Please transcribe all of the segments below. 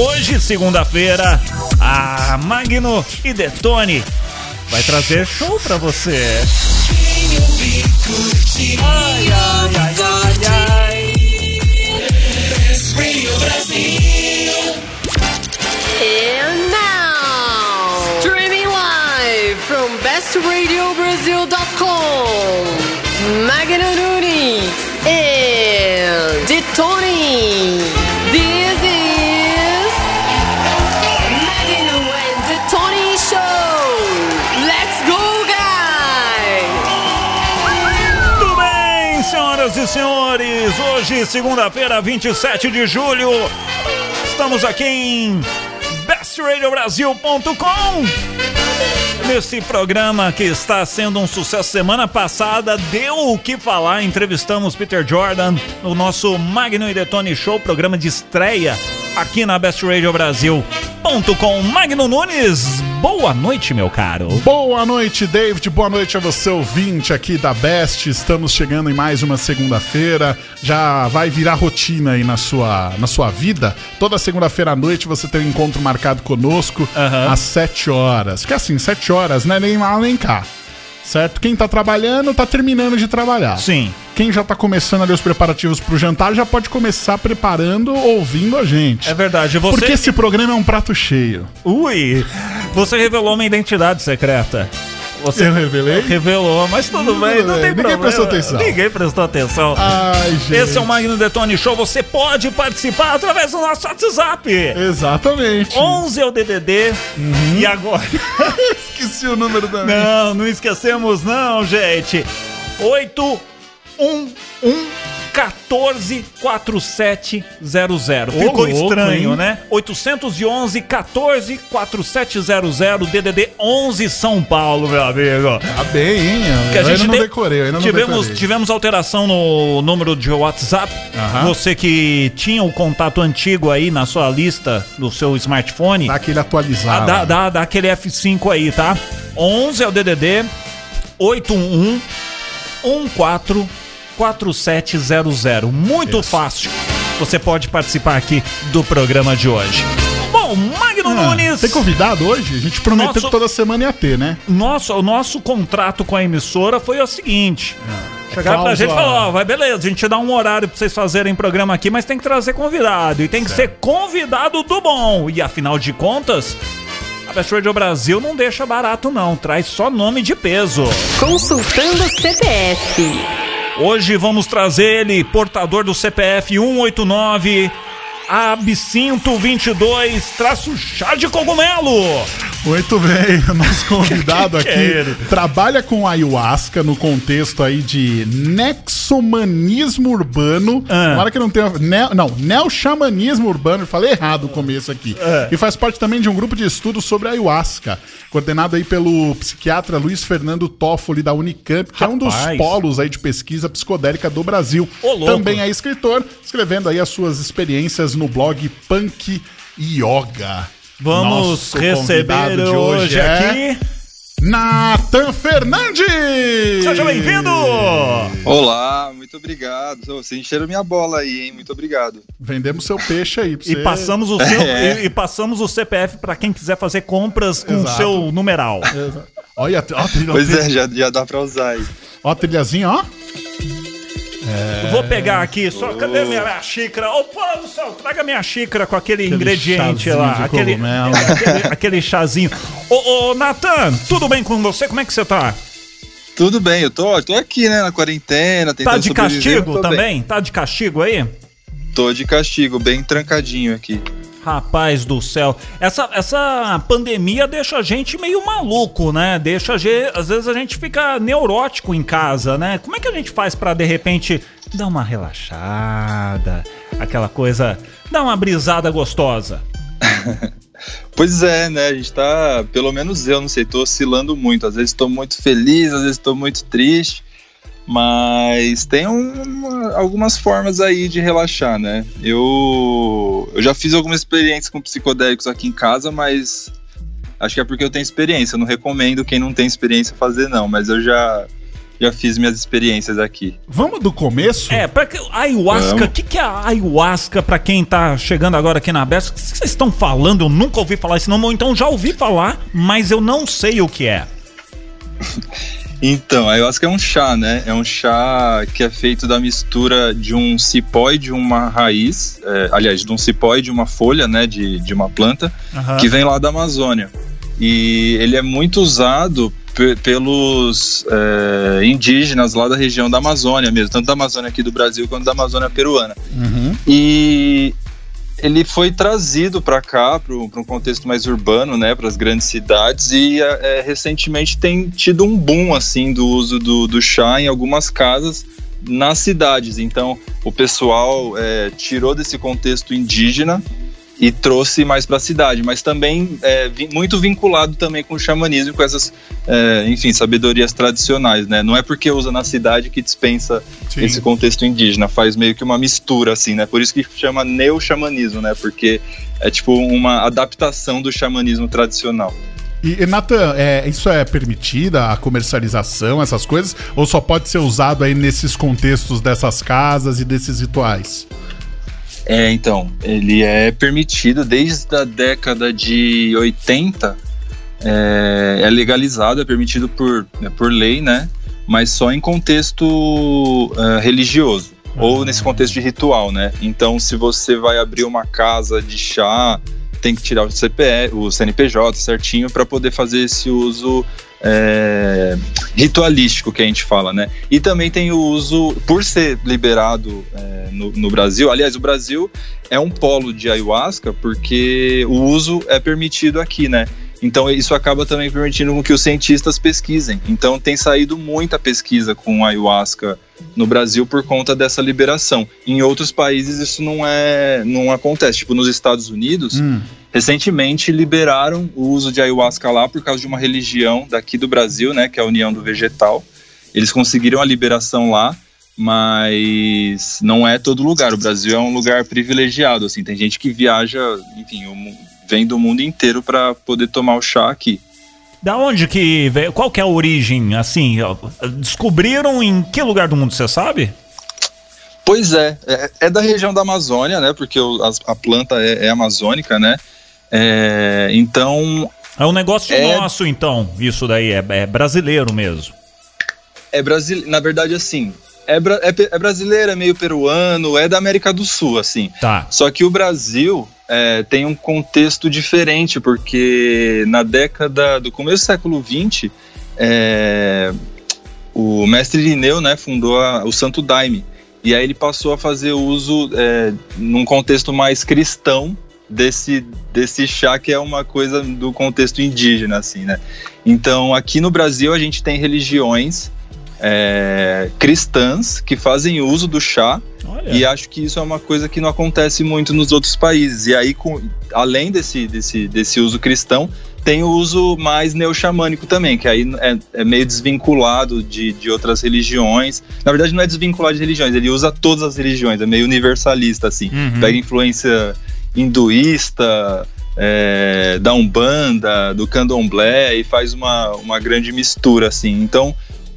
Hoje, segunda-feira, a Magno e Detone vai trazer show pra você. Ai, ai, ai, ai, ai. And now, streaming live from bestradiobrasil.com, senhores? Hoje, segunda-feira, 27 de julho, estamos aqui em bestradiobrasil.com. Nesse programa que está sendo um sucesso, semana passada deu o que falar. Entrevistamos Peter Jordan no nosso Magno e Detone Show, programa de estreia aqui na Best Radio Brasil.com. Magno Nunes, boa noite, meu caro. Boa noite, David. Boa noite a você, ouvinte aqui da Best. Estamos chegando em mais uma segunda-feira. Já vai virar rotina aí na sua, na sua vida. Toda segunda-feira à noite você tem um encontro marcado conosco Aham. às 7 horas. Que assim, 7 horas, né? Nem lá nem cá. Certo? Quem tá trabalhando, tá terminando de trabalhar. Sim. Quem já tá começando ali os preparativos pro jantar, já pode começar preparando, ouvindo a gente. É verdade, você. Porque esse programa é um prato cheio. Ui! Você revelou uma identidade secreta. Você Eu revelei? Revelou, mas tudo Tudo bem, não tem ninguém problema. prestou atenção. Ninguém prestou atenção. Ai, gente. Esse é o Magno Detone Show. Você pode participar através do nosso WhatsApp. Exatamente. 11 é o DDD. E agora? Esqueci o número também. Não, não esquecemos não, gente. 811 14 4700. Ficou louco, estranho, hein? né? 811 14 4700 DDD 11 São Paulo, meu amigo. Tá bem, hein? Que a gente ainda não de- decorei, ainda não tivemos, decorei. tivemos alteração no número de WhatsApp. Aham. Você que tinha o contato antigo aí na sua lista do seu smartphone, Dá aquele ah, atualizado. dá, dá, dá aquele F5 aí, tá? 11 é o DDD 811 14 4700. Muito fácil. Você pode participar aqui do programa de hoje. Bom, Magno Ah, Nunes. Tem convidado hoje? A gente prometeu Nosso- que toda semana ia ter, né? Nosso, o nosso contrato com a emissora foi o seguinte. Chegaram pra gente e falaram, ó, vai beleza, a gente dá um horário pra vocês fazerem programa aqui, mas tem que trazer convidado. E tem que ser convidado do bom. E afinal de contas, a Best Radio Brasil não deixa barato não, traz só nome de peso. Consultando CPF. Hoje vamos trazer ele, portador do CPF 189 Absinto 22, traço chá de cogumelo. Muito bem, o nosso convidado aqui é trabalha com ayahuasca no contexto aí de nexomanismo urbano. Ah. Hora que não tem. Ne, não, neo-xamanismo urbano, eu falei errado o começo aqui. É. E faz parte também de um grupo de estudos sobre ayahuasca, coordenado aí pelo psiquiatra Luiz Fernando Toffoli da Unicamp, que é um dos Rapaz. polos aí de pesquisa psicodélica do Brasil. Ô. Também é escritor, escrevendo aí as suas experiências no blog Punk Yoga. Vamos Nosso receber hoje, é aqui. Nathan Fernandes! Seja bem-vindo! Olá, muito obrigado. Ô, Você encheram minha bola aí, hein? Muito obrigado. Vendemos seu peixe aí pra E você. passamos o seu É. e, e passamos o CPF pra quem quiser fazer compras com o Exato. seu numeral. Exa- Olha, ó, a trilha- Pois é, já, já dá pra usar aí. ó a trilhazinha, ó. Eu Vou pegar aqui, só cadê minha, minha xícara? Ô, pô do céu, traga minha xícara com aquele, ingrediente chazinho lá, de aquele, aquele, aquele chazinho. Ô, ô, Natan, tudo bem com você? Como é que você tá? Tudo bem, eu tô, tô aqui, né, na quarentena, Tá de castigo tô bem. também? Tá de castigo aí? Tô de castigo, bem trancadinho aqui. Rapaz do céu, essa, essa pandemia deixa a gente meio maluco, né? Deixa a gente, às vezes a gente fica neurótico em casa, né? Como é que a gente faz pra de repente dar uma relaxada, aquela coisa, dar uma brisada gostosa? Pois é, né, a gente tá, pelo menos eu, não sei, tô oscilando muito. Às vezes tô muito feliz, às vezes tô muito triste. Mas tem um- algumas formas aí de relaxar, né? Eu, eu já fiz algumas experiências com psicodélicos aqui em casa, mas acho que é porque eu tenho experiência. Eu não recomendo quem não tem experiência fazer, não. Mas eu já, já fiz minhas experiências aqui. Vamos do começo? É, pra que, ayahuasca, o que, que é ayahuasca pra quem tá chegando agora aqui na Best? O que vocês estão falando? Eu nunca ouvi falar esse nome, ou então já ouvi falar, mas eu não sei o que é. Então, a ayahuasca é um chá, né? É um chá que é feito da mistura de um cipó e de uma raiz, é, aliás, de um cipó e de uma folha, né, de, de uma planta, Aham. que vem lá da Amazônia. E ele é muito usado pe- pelos é, indígenas lá da região da Amazônia mesmo, tanto da Amazônia aqui do Brasil quanto da Amazônia peruana. Uhum. E ele foi trazido para cá, para um contexto mais urbano, né, para as grandes cidades, e é, recentemente tem tido um boom assim do uso do, do chá em algumas casas nas cidades. Então, o pessoal é, tirou desse contexto indígena e trouxe mais para a cidade, mas também é, muito vinculado também com o xamanismo, com essas, é, enfim, sabedorias tradicionais, né? Não é porque usa na cidade que dispensa Sim. esse contexto indígena, faz meio que uma mistura, assim, né? Por isso que chama neo-xamanismo, né? Porque é tipo uma adaptação do xamanismo tradicional. E, e Nathan, é, isso é permitida, a comercialização, essas coisas? Ou só pode ser usado aí nesses contextos dessas casas e desses rituais? É, então, ele é permitido desde a década de 80, é, é legalizado, é permitido por, é por lei, né? Mas só em contexto é, religioso. Ou nesse contexto de ritual, né? Então, se você vai abrir uma casa de chá, tem que tirar o CPE, o CNPJ certinho para poder fazer esse uso é, ritualístico que a gente fala, né? E também tem o uso, por ser liberado é, no, no Brasil, aliás, o Brasil é um polo de ayahuasca porque o uso é permitido aqui, né? Então isso acaba também permitindo que os cientistas pesquisem. Então tem saído muita pesquisa com ayahuasca no Brasil por conta dessa liberação. Em outros países isso não é não acontece. Tipo nos Estados Unidos, Hum. Recentemente liberaram o uso de ayahuasca lá por causa de uma religião daqui do Brasil, né, que é a União do Vegetal. Eles conseguiram a liberação lá, mas não é todo lugar. O Brasil é um lugar privilegiado, assim. Tem gente que viaja, enfim, vem do mundo inteiro para poder tomar o chá aqui. Da onde que veio? Qual que é a origem? Assim, descobriram em que lugar do mundo, você sabe? Pois é, é, é da região da Amazônia, né? Porque o- as- a, planta é, é amazônica, né? É, então É um negócio É. nosso, então. Isso daí é, é brasileiro mesmo. é brasileiro, na verdade, assim, é, bra- é é brasileiro, é meio peruano, é da América do Sul, assim. Tá. Só que o Brasil é, tem um contexto diferente, porque na década do começo do século XX, é, o mestre Irineu né, fundou a- o Santo Daime. E aí ele passou a fazer uso é, num contexto mais cristão desse, desse chá que é uma coisa do contexto indígena, assim, né? Então, aqui no Brasil a gente tem religiões é, cristãs que fazem uso do chá Olha. e acho que isso é uma coisa que não acontece muito nos outros países. E aí, com, além desse, desse, desse uso cristão, tem o uso mais neoxamânico também, que aí é, é meio desvinculado de, de outras religiões. Na verdade, não é desvinculado de religiões, ele usa todas as religiões, é meio universalista, assim. Uhum. Pega influência hinduísta, é, da Umbanda, do Candomblé e faz uma, uma grande mistura, assim. Então,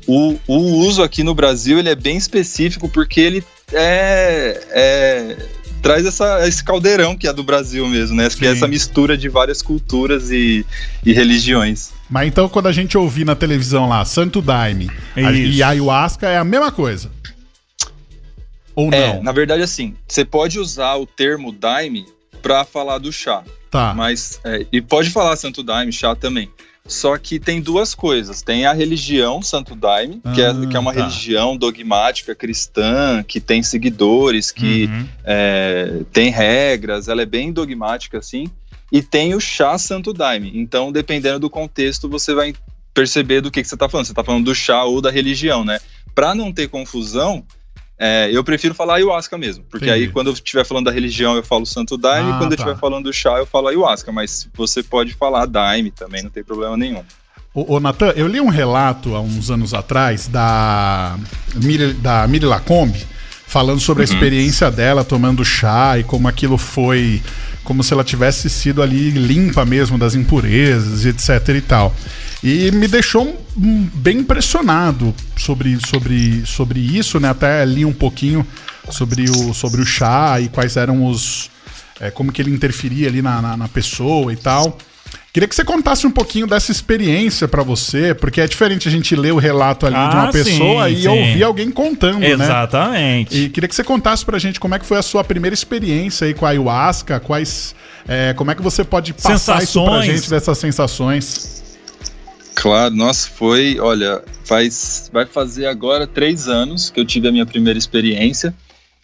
o, o uso aqui no Brasil ele é bem específico porque ele é, é- traz essa, esse caldeirão que é do Brasil mesmo, né? Que é Sim. essa mistura de várias culturas e, e religiões. Mas então quando a gente ouvir na televisão lá, Santo Daime a- Isso. e ayahuasca é a mesma coisa? Ou É, não? na verdade, assim, você pode usar o termo daime para falar do chá, Tá. mas é, e pode falar santo daime, chá também. Só que tem duas coisas. Tem a religião Santo Daime, que, Ah, é, que é uma tá. religião dogmática cristã, que tem seguidores, que Uhum. é, tem regras, ela é bem dogmática assim. E tem o chá Santo Daime. Então, dependendo do contexto, você vai perceber do que, que você está falando. Você está falando do chá ou da religião, né? Para não ter confusão, é, eu prefiro falar ayahuasca mesmo. Porque Entendi. aí, quando eu estiver falando da religião, eu falo Santo Daime. Ah, e quando eu tá. estiver falando do chá, eu falo ayahuasca. Mas você pode falar Daime também, não tem problema nenhum. Ô, ô Natan, eu li um relato há uns anos atrás da Miri, da Miri Lacombe falando sobre a experiência dela tomando chá e como aquilo foi como se ela tivesse sido ali limpa mesmo das impurezas, etc e tal. E me deixou hum, bem impressionado sobre, sobre, sobre isso, né? Até li um pouquinho sobre o, sobre o chá e quais eram os. É, como que ele interferia ali na, na, na pessoa e tal. Queria que você contasse um pouquinho dessa experiência pra você, porque é diferente a gente ler o relato ali de uma Ah, pessoa sim, e sim. ouvir alguém contando, né? Exatamente. E queria que você contasse pra gente como é que foi a sua primeira experiência aí com a ayahuasca, quais. é, como é que você pode passar isso pra Sensações. gente dessas sensações? Claro, nossa, foi, olha, faz, vai fazer agora três anos que eu tive a minha primeira experiência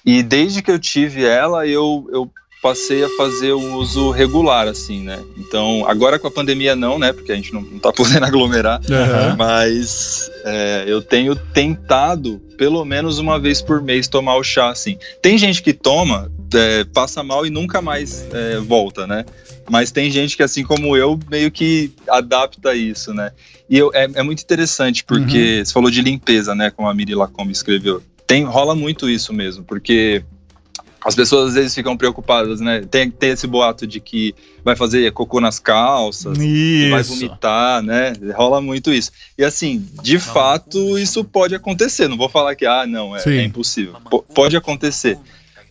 e desde que eu tive ela, eu, eu passei a fazer o uso regular, assim, né? Então, agora com a pandemia não, né? Porque a gente não, não tá podendo aglomerar, Aham. mas é, eu tenho tentado pelo menos uma vez por mês tomar o chá, assim. Tem gente que toma, é, passa mal e nunca mais é, volta, né? Mas tem gente que, assim como eu, meio que adapta isso, né? E eu, é, é muito interessante, porque você falou de limpeza, né? Como a Miri Lacombe escreveu. Tem, rola muito isso mesmo, porque as pessoas às vezes ficam preocupadas, né? Tem, tem esse boato de que vai fazer cocô nas calças, que vai vomitar, né? Rola muito isso. E assim, de fato, isso pode acontecer. Não vou falar que, ah, não, é, é impossível. Po- pode acontecer.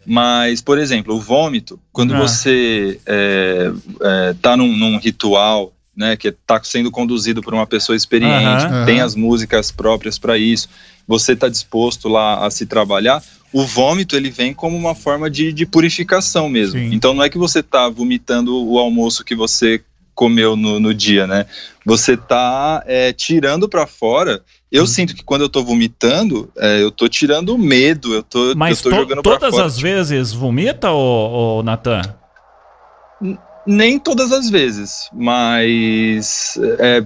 Mas, por exemplo, o vômito, quando Ah. você é, é, tá num, num ritual, né, que tá sendo conduzido por uma pessoa experiente, Aham. tem as músicas próprias para isso, você tá disposto lá a se trabalhar, o vômito ele vem como uma forma de, de purificação mesmo. Sim. Então não é que você tá vomitando o almoço que você comeu no, no dia, né? Você tá é, tirando para fora. Eu sinto que quando eu tô vomitando, é, eu tô tirando o medo, eu tô, Mas eu tô to- jogando pra todas fora. as vezes vomita, ô, ô Natan? Nem todas as vezes, mas é,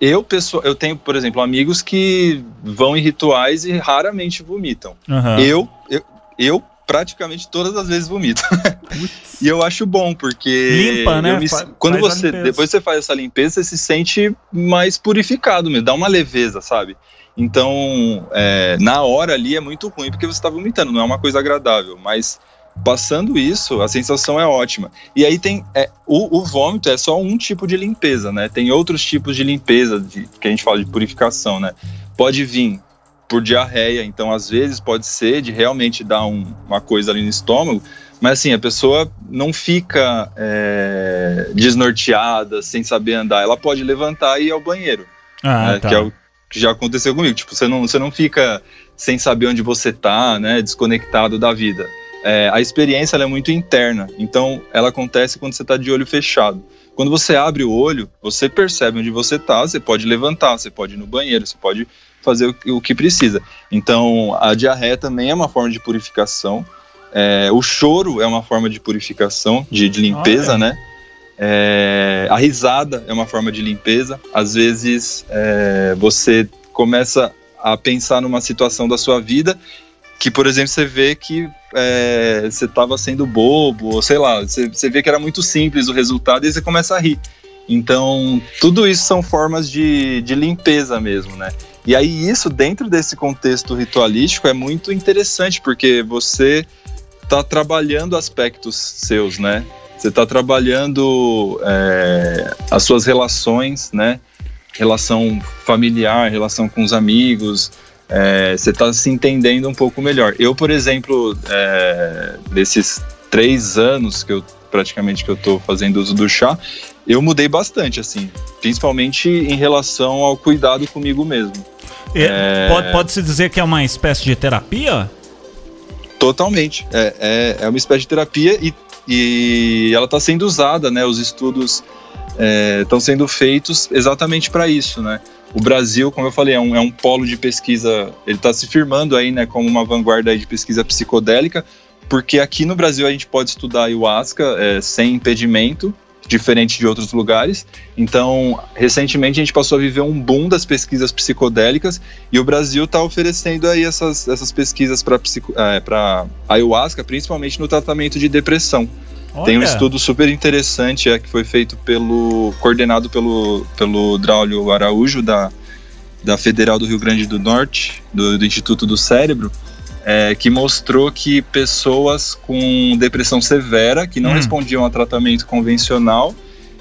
eu, pessoa, eu tenho, por exemplo, amigos que vão em rituais e raramente vomitam. Aham. Eu, eu, eu praticamente todas as vezes vomito. e eu acho bom, porque. Limpa, né? me- quando faz você. Depois que você faz essa limpeza, você se sente mais purificado mesmo, dá uma leveza, sabe? Então, é, na hora ali é muito ruim porque você está vomitando, não é uma coisa agradável, mas passando isso, a sensação é ótima. E aí tem. é, o, o vômito é só um tipo de limpeza, né? Tem outros tipos de limpeza, de, que a gente fala de purificação, né? Pode vir por diarreia, então às vezes pode ser de realmente dar um- uma coisa ali no estômago, mas assim, a pessoa não fica é, desnorteada, sem saber andar, ela pode levantar e ir ao banheiro, Ah, né, tá. que é o que já aconteceu comigo, tipo, você não, você não fica sem saber onde você tá, né, desconectado da vida. É, a experiência ela é muito interna, então ela acontece quando você está de olho fechado. Quando você abre o olho, você percebe onde você tá, você pode levantar, você pode ir no banheiro, você pode fazer o, que- o que precisa. Então, a diarreia também é uma forma de purificação. É, o choro é uma forma de purificação, de, de limpeza, Olha. né? É, a risada é uma forma de limpeza. Às vezes, é, você começa a pensar numa situação da sua vida que, por exemplo, você vê que é, você estava sendo bobo, ou sei lá, você, você vê que era muito simples o resultado e você começa a rir. Então, tudo isso são formas de, de limpeza mesmo, né? E aí, isso dentro desse contexto ritualístico é muito interessante, porque você está trabalhando aspectos seus, né? Você está trabalhando é, as suas relações, né? Relação familiar, relação com os amigos, é, você está se entendendo um pouco melhor. Eu, por exemplo, é, desses três anos que eu praticamente que eu estou fazendo uso do chá, eu mudei bastante, assim, principalmente em relação ao cuidado comigo mesmo. E Pode, pode-se dizer que é uma espécie de terapia? Totalmente. É, é, é uma espécie de terapia e, e ela está sendo usada, né? Os estudos estão sendo feitos exatamente para isso, né? O Brasil, como eu falei, é um, é um polo de pesquisa, ele está se firmando aí, né, como uma vanguarda de pesquisa psicodélica, porque aqui no Brasil a gente pode estudar ayahuasca é, sem impedimento, diferente de outros lugares. Então, recentemente a gente passou a viver um boom das pesquisas psicodélicas e o Brasil está oferecendo aí essas, essas pesquisas para ayahuasca, principalmente no tratamento de depressão. Tem um Olha. estudo super interessante é, que foi feito pelo coordenado pelo pelo Draulio Araújo da da Federal do Rio Grande do Norte, do, do Instituto do Cérebro, é, que mostrou que pessoas com depressão severa, que não Hum. respondiam a tratamento convencional,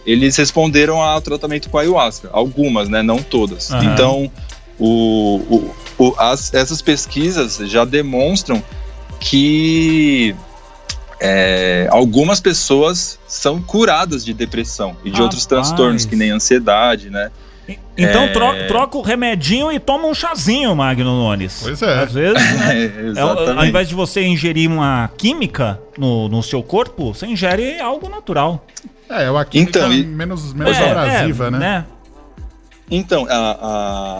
eles responderam ao tratamento com ayahuasca. Algumas, né? Não todas. Então, o, o- o- as- essas pesquisas já demonstram que é, algumas pessoas são curadas de depressão e de outros Rapaz. transtornos, que nem ansiedade, né? Então É. tro- troca o remedinho e toma um chazinho, Magno Nunes. Pois é. Às vezes, né? É, É, ao invés de você ingerir uma química no, no seu corpo, você ingere algo natural. É, é uma química Então, e- menos, menos É, abrasiva, é, né? Então, a,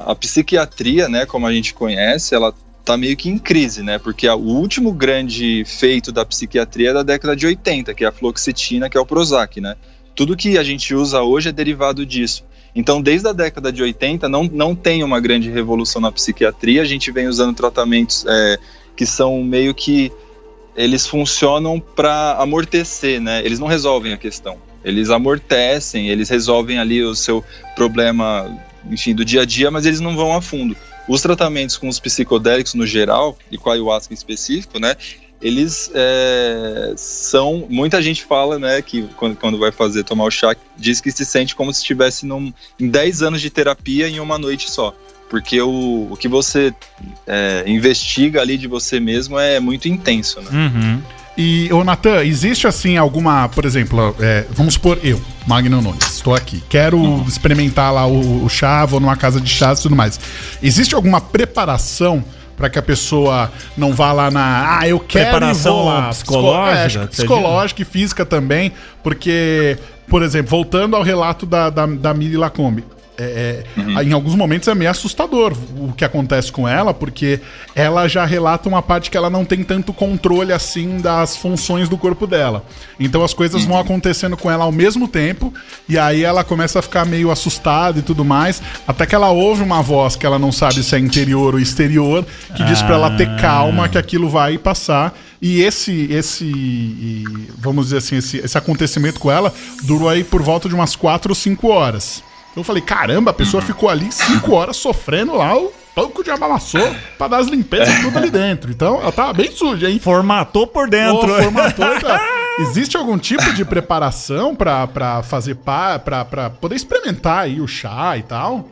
a, a psiquiatria, né, como a gente conhece, ela tá meio que em crise, né? Porque o último grande feito da psiquiatria é da década de 80, que é a fluoxetina, que é o Prozac, né? Tudo que a gente usa hoje é derivado disso. Então, desde a década de 80, não, não tem uma grande revolução na psiquiatria. A gente vem usando tratamentos é, que são meio que. Eles funcionam para amortecer, né? Eles não resolvem a questão. Eles amortecem, eles resolvem ali o seu problema, enfim, do dia a dia, mas eles não vão a fundo. Os tratamentos com os psicodélicos no geral, e com a ayahuasca em específico, né? Eles é, são. Muita gente fala, né, que quando, quando vai fazer tomar o chá, diz que se sente como se estivesse num, em 10 anos de terapia em uma noite só. Porque o, o que você é, investiga ali de você mesmo é muito intenso, né? Uhum. E, ô Natan, existe assim alguma, por exemplo, é, vamos supor eu, Magno Nunes, estou aqui, quero Uhum. experimentar lá o, o chá, vou numa casa de chás e tudo mais. Existe alguma preparação para que a pessoa não vá lá na, ah, eu quero Preparação e vou lá. psicológica, Psico- é, psicológica e física também, porque, por exemplo, voltando ao relato da, da, da Miri Lacombe, é, é, em alguns momentos é meio assustador o que acontece com ela, porque ela já relata uma parte que ela não tem tanto controle assim das funções do corpo dela. Então as coisas vão acontecendo com ela ao mesmo tempo, e aí ela começa a ficar meio assustada e tudo mais, até que ela ouve uma voz que ela não sabe se é interior ou exterior, que diz pra ela ter calma, que aquilo vai passar. E esse, esse, vamos dizer assim, esse, esse acontecimento com ela durou aí por volta de umas 4 ou 5 horas. Eu falei, caramba, a pessoa ficou ali 5 horas sofrendo lá, o banco de amassou pra dar as limpezas tudo ali dentro. Então ela tava bem suja, hein? Formatou por dentro. Ô, formatou, então. Existe algum tipo de preparação pra, pra fazer pá, pra, pra poder experimentar aí o chá e tal?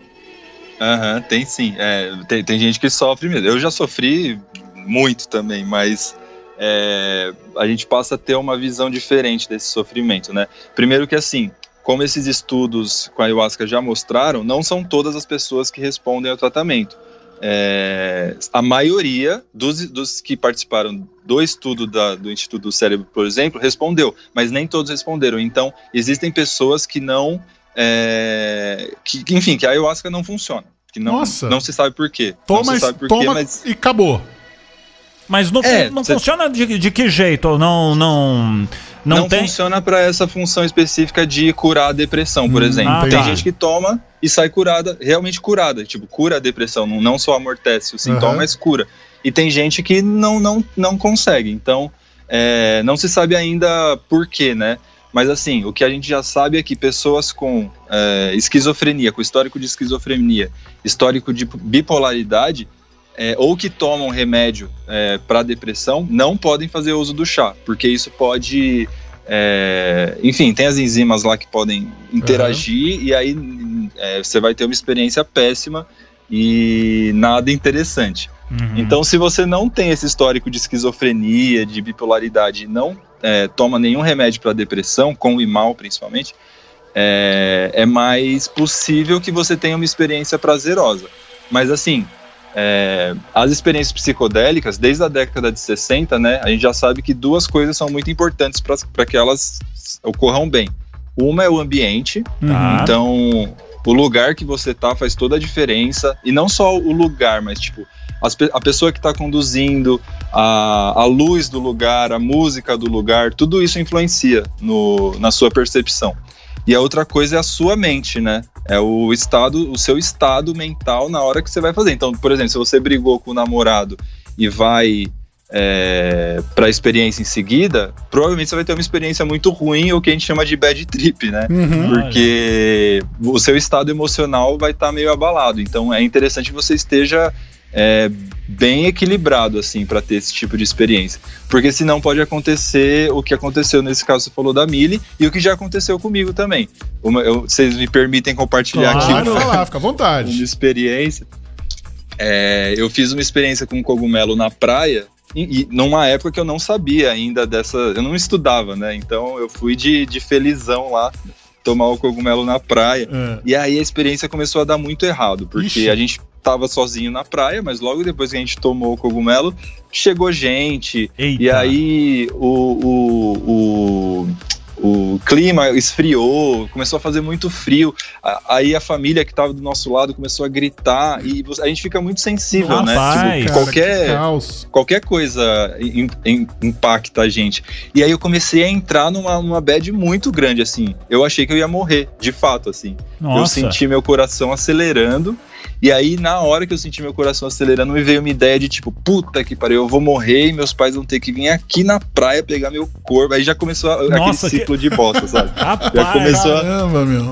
Aham, tem sim. É, tem, tem gente que sofre mesmo. Eu já sofri muito também, mas é, a gente passa a ter uma visão diferente desse sofrimento, né? Primeiro que assim, como esses estudos com a ayahuasca já mostraram, não são todas as pessoas que respondem ao tratamento. É, a maioria dos, dos que participaram do estudo da- do Instituto do Cérebro, por exemplo, respondeu, mas nem todos responderam. Então, existem pessoas que não. é, que, que, enfim, que a ayahuasca não funciona. Que não, Nossa. não se sabe por quê. Toma, não se sabe por toma quê, mas. e acabou. Mas não, É, não cê- funciona de, de que jeito? Não, não, não, Não, tem. funciona para essa função específica de curar a depressão, por Hum, exemplo. ah, Tem tá. gente que toma e sai curada, realmente curada, tipo, cura a depressão, não, só amortece o sintoma, Aham. mas cura. E tem gente que não, não, não consegue, então é, não se sabe ainda por quê, né? Mas assim, o que a gente já sabe é que pessoas com é, esquizofrenia, com histórico de esquizofrenia, histórico de bipolaridade, é, ou que tomam remédio para depressão, não podem fazer uso do chá, porque isso pode. é, enfim, tem as enzimas lá que podem interagir e aí é, você vai ter uma experiência péssima e nada interessante. Uhum. Então, se você não tem esse histórico de esquizofrenia, de bipolaridade, e não é, toma nenhum remédio para depressão, com o mal principalmente, é, é mais possível que você tenha uma experiência prazerosa. Mas assim, é, as experiências psicodélicas, desde a década de 60, né, a gente já sabe que duas coisas são muito importantes para que elas ocorram bem. Uma é o ambiente, Tá. então o lugar que você tá faz toda a diferença. E não só o lugar, mas tipo, as a pessoa que está conduzindo, a, a luz do lugar, a música do lugar, tudo isso influencia no, na sua percepção. E a outra coisa é a sua mente, né? É o estado, o seu estado mental na hora que você vai fazer. Então, por exemplo, se você brigou com o namorado e vai é, para a experiência em seguida, provavelmente você vai ter uma experiência muito ruim, ou que a gente chama de bad trip, né? Uhum. Porque o seu estado emocional vai estar meio abalado. Então é interessante que você esteja é, bem equilibrado, assim, para ter esse tipo de experiência. Porque senão pode acontecer o que aconteceu nesse caso, você falou da Mili, e o que já aconteceu comigo também. Uma, eu, vocês me permitem compartilhar Claro, aqui vai lá, fica à uma vontade. experiência. É, eu fiz uma experiência com cogumelo na praia, e, e numa época que eu não sabia ainda dessa. Eu não estudava, né? Então eu fui de, de felizão lá tomar o cogumelo na praia. É. E aí a experiência começou a dar muito errado, porque Ixi. a gente tava sozinho na praia, mas logo depois que a gente tomou o cogumelo, chegou gente. Eita. E aí o, o, o, o clima esfriou, começou a fazer muito frio. Aí a família que tava do nosso lado começou a gritar e a gente fica muito sensível, né? Rapaz. Cara, qualquer- qualquer coisa im- im- impacta a gente. E aí eu comecei a entrar numa, numa bad muito grande, assim. Eu achei que eu ia morrer, de fato, assim. Eu Nossa. senti meu coração acelerando. E aí, na hora que eu senti meu coração acelerando, me veio uma ideia de tipo, puta que pariu, eu vou morrer e meus pais vão ter que vir aqui na praia pegar meu corpo. Aí já começou a- Nossa, aquele ciclo de bosta, sabe? Rapaz, Já começou a- Caramba, meu.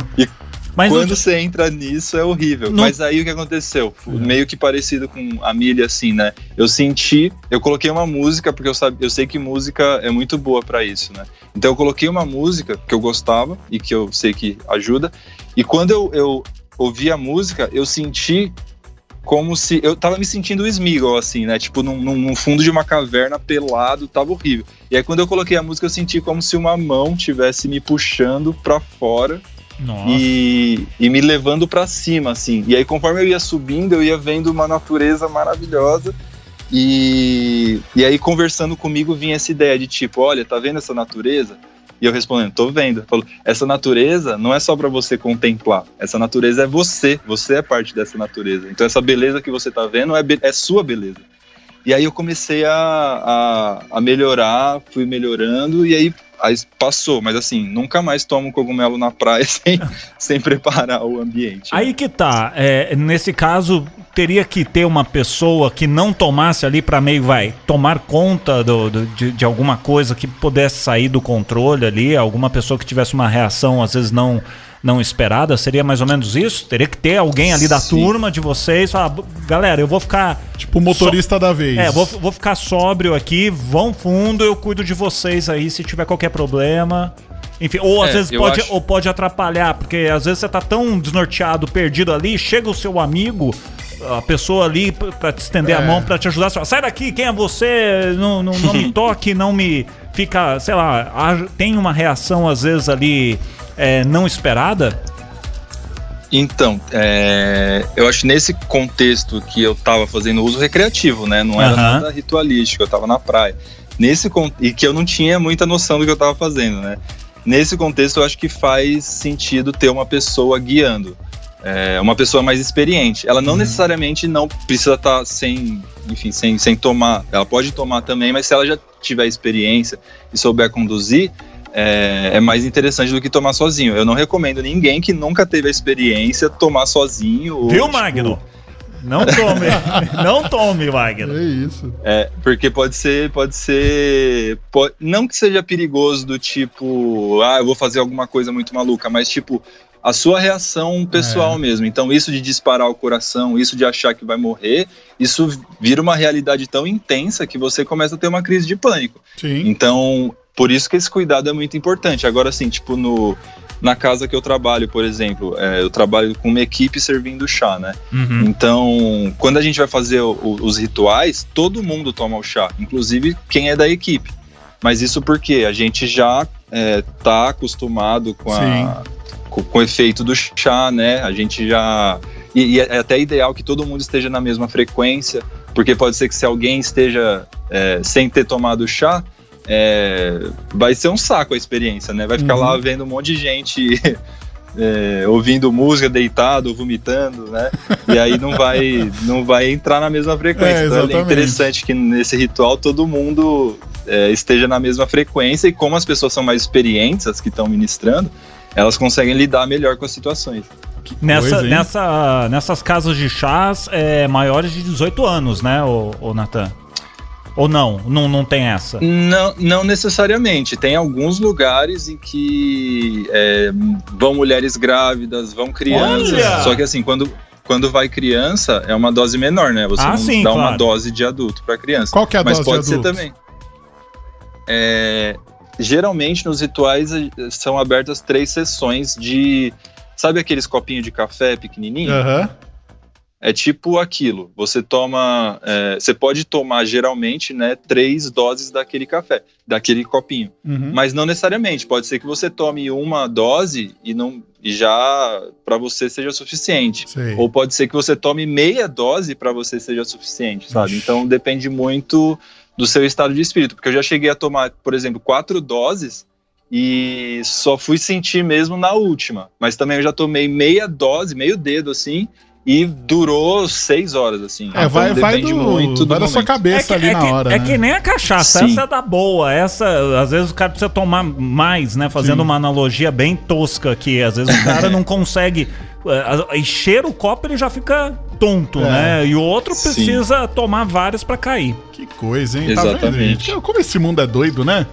mas Quando não- você entra nisso é horrível. Não- Mas aí o que aconteceu? Foi Meio que parecido com a Milha, assim, né? Eu senti, eu coloquei uma música, porque eu, sabe, eu sei que música é muito boa pra isso, né? Então eu coloquei uma música que eu gostava e que eu sei que ajuda. E quando eu, eu ouvi a música, eu senti como se. Eu tava me sentindo o Smeagol, assim, né? Tipo, num, num- fundo de uma caverna pelado, tava horrível. E aí, quando eu coloquei a música, eu senti como se uma mão tivesse me puxando pra fora e, e me levando pra cima, assim. E aí, conforme eu ia subindo, eu ia vendo uma natureza maravilhosa. E, e aí, conversando comigo, vinha essa ideia de tipo: olha, tá vendo essa natureza? E eu respondendo: tô vendo. Falou: essa natureza não é só pra você contemplar. Essa natureza é você. Você é parte dessa natureza. Então, essa beleza que você tá vendo é, é sua beleza. E aí eu comecei a, a, a melhorar, fui melhorando, e aí, aí passou. Mas assim, nunca mais tomo cogumelo na praia sem, sem preparar o ambiente. Aí que tá. é, nesse caso, teria que ter uma pessoa que não tomasse ali pra meio, vai, tomar conta do, do- de, de alguma coisa que pudesse sair do controle ali, alguma pessoa que tivesse uma reação, às vezes, não. Não esperada, seria mais ou menos isso? Teria que ter alguém ali da Sim. turma de vocês, falar, "B- galera, eu vou ficar. Tipo o motorista da vez. É, vou, vou ficar sóbrio aqui, vão fundo, eu cuido de vocês aí se tiver qualquer problema. Enfim, ou às É, vezes eu pode, acho- ou pode atrapalhar, porque às vezes você tá tão desnorteado, perdido ali, chega o seu amigo, a pessoa ali p- pra te estender a É. mão, pra te ajudar, você fala, sai daqui, quem é você? Não, não, não me toque, não me fica, sei lá, tem uma reação às vezes ali é, não esperada. Então, é, eu acho nesse contexto que eu tava fazendo uso recreativo, né? Não era Aham. nada ritualístico, eu tava na praia. Nesse e que eu não tinha muita noção do que eu tava fazendo, né? Nesse contexto, eu acho que faz sentido ter uma pessoa guiando. É, uma pessoa mais experiente. Ela não necessariamente não precisa estar sem, enfim, sem, sem tomar. Ela pode tomar também, mas se ela já tiver experiência e souber conduzir, é, é mais interessante do que tomar sozinho. Eu não recomendo ninguém que nunca teve a experiência tomar sozinho. ou, Viu, tipo, Magno? Não tome, não tome, Magno. É isso. É, porque pode ser, pode ser, po- não que seja perigoso do tipo, ah, eu vou fazer alguma coisa muito maluca, mas tipo a sua reação pessoal mesmo. Então isso de disparar o coração, isso de achar que vai morrer, isso vira uma realidade tão intensa que você começa a ter uma crise de pânico. Sim. Então, por isso que esse cuidado é muito importante. Agora, assim, tipo, no, na casa que eu trabalho, por exemplo, é, eu trabalho com uma equipe servindo chá, né? Uhum. Então, quando a gente vai fazer o- o- os rituais, todo mundo toma o chá, inclusive quem é da equipe. Mas isso porque a gente já é, tá acostumado com, a, com, com o efeito do chá, né? A gente já. E, e é até ideal que todo mundo esteja na mesma frequência, porque pode ser que se alguém esteja é, sem ter tomado chá, é, vai ser um saco a experiência, né? Vai ficar Uhum. lá vendo um monte de gente é, ouvindo música, deitado, vomitando, né? E aí não vai, não vai entrar na mesma frequência. É, então é interessante que nesse ritual todo mundo é, esteja na mesma frequência e como as pessoas são mais experientes, as que estão ministrando, elas conseguem lidar melhor com as situações. Nessa, coisa, nessa, nessas casas de chás é, maiores de 18 anos, né, ô, ô Natan? Ou não? não? Não tem essa? Não, não necessariamente. Tem alguns lugares em que é, vão mulheres grávidas, vão crianças. Olha! Só que assim, quando, quando vai criança, é uma dose menor, né? Você Ah, não sim, dá claro. uma dose de adulto para criança. Qual que é a Mas dose pode de ser adulto? também. É, geralmente nos rituais eh, são abertas três sessões de. Sabe aqueles copinhos de café pequenininho? Aham. É tipo aquilo. Você toma. é, você pode tomar geralmente, né, três doses daquele café, daquele copinho. Uhum. Mas não necessariamente. Pode ser que você tome uma dose e não e já para você seja suficiente. Sei. Ou pode ser que você tome meia dose para você seja suficiente, sabe? Então depende muito do seu estado de espírito. Porque eu já cheguei a tomar, por exemplo, quatro doses e só fui sentir mesmo na última. Mas também eu já tomei meia dose, meio dedo assim, e durou seis horas, assim. É, vai, Então, vai, depende do, muito do vai da sua cabeça ali é na que, hora, é né? que nem a cachaça, Sim. essa é da boa, essa às vezes o cara precisa tomar mais, né? Fazendo Sim. uma analogia bem tosca aqui, às vezes o cara não consegue é, encher o copo, ele já fica tonto, É. né? E o outro Sim. precisa tomar vários pra cair. Que coisa, hein? Tá vendo, Exatamente. gente? Como esse mundo é doido, né?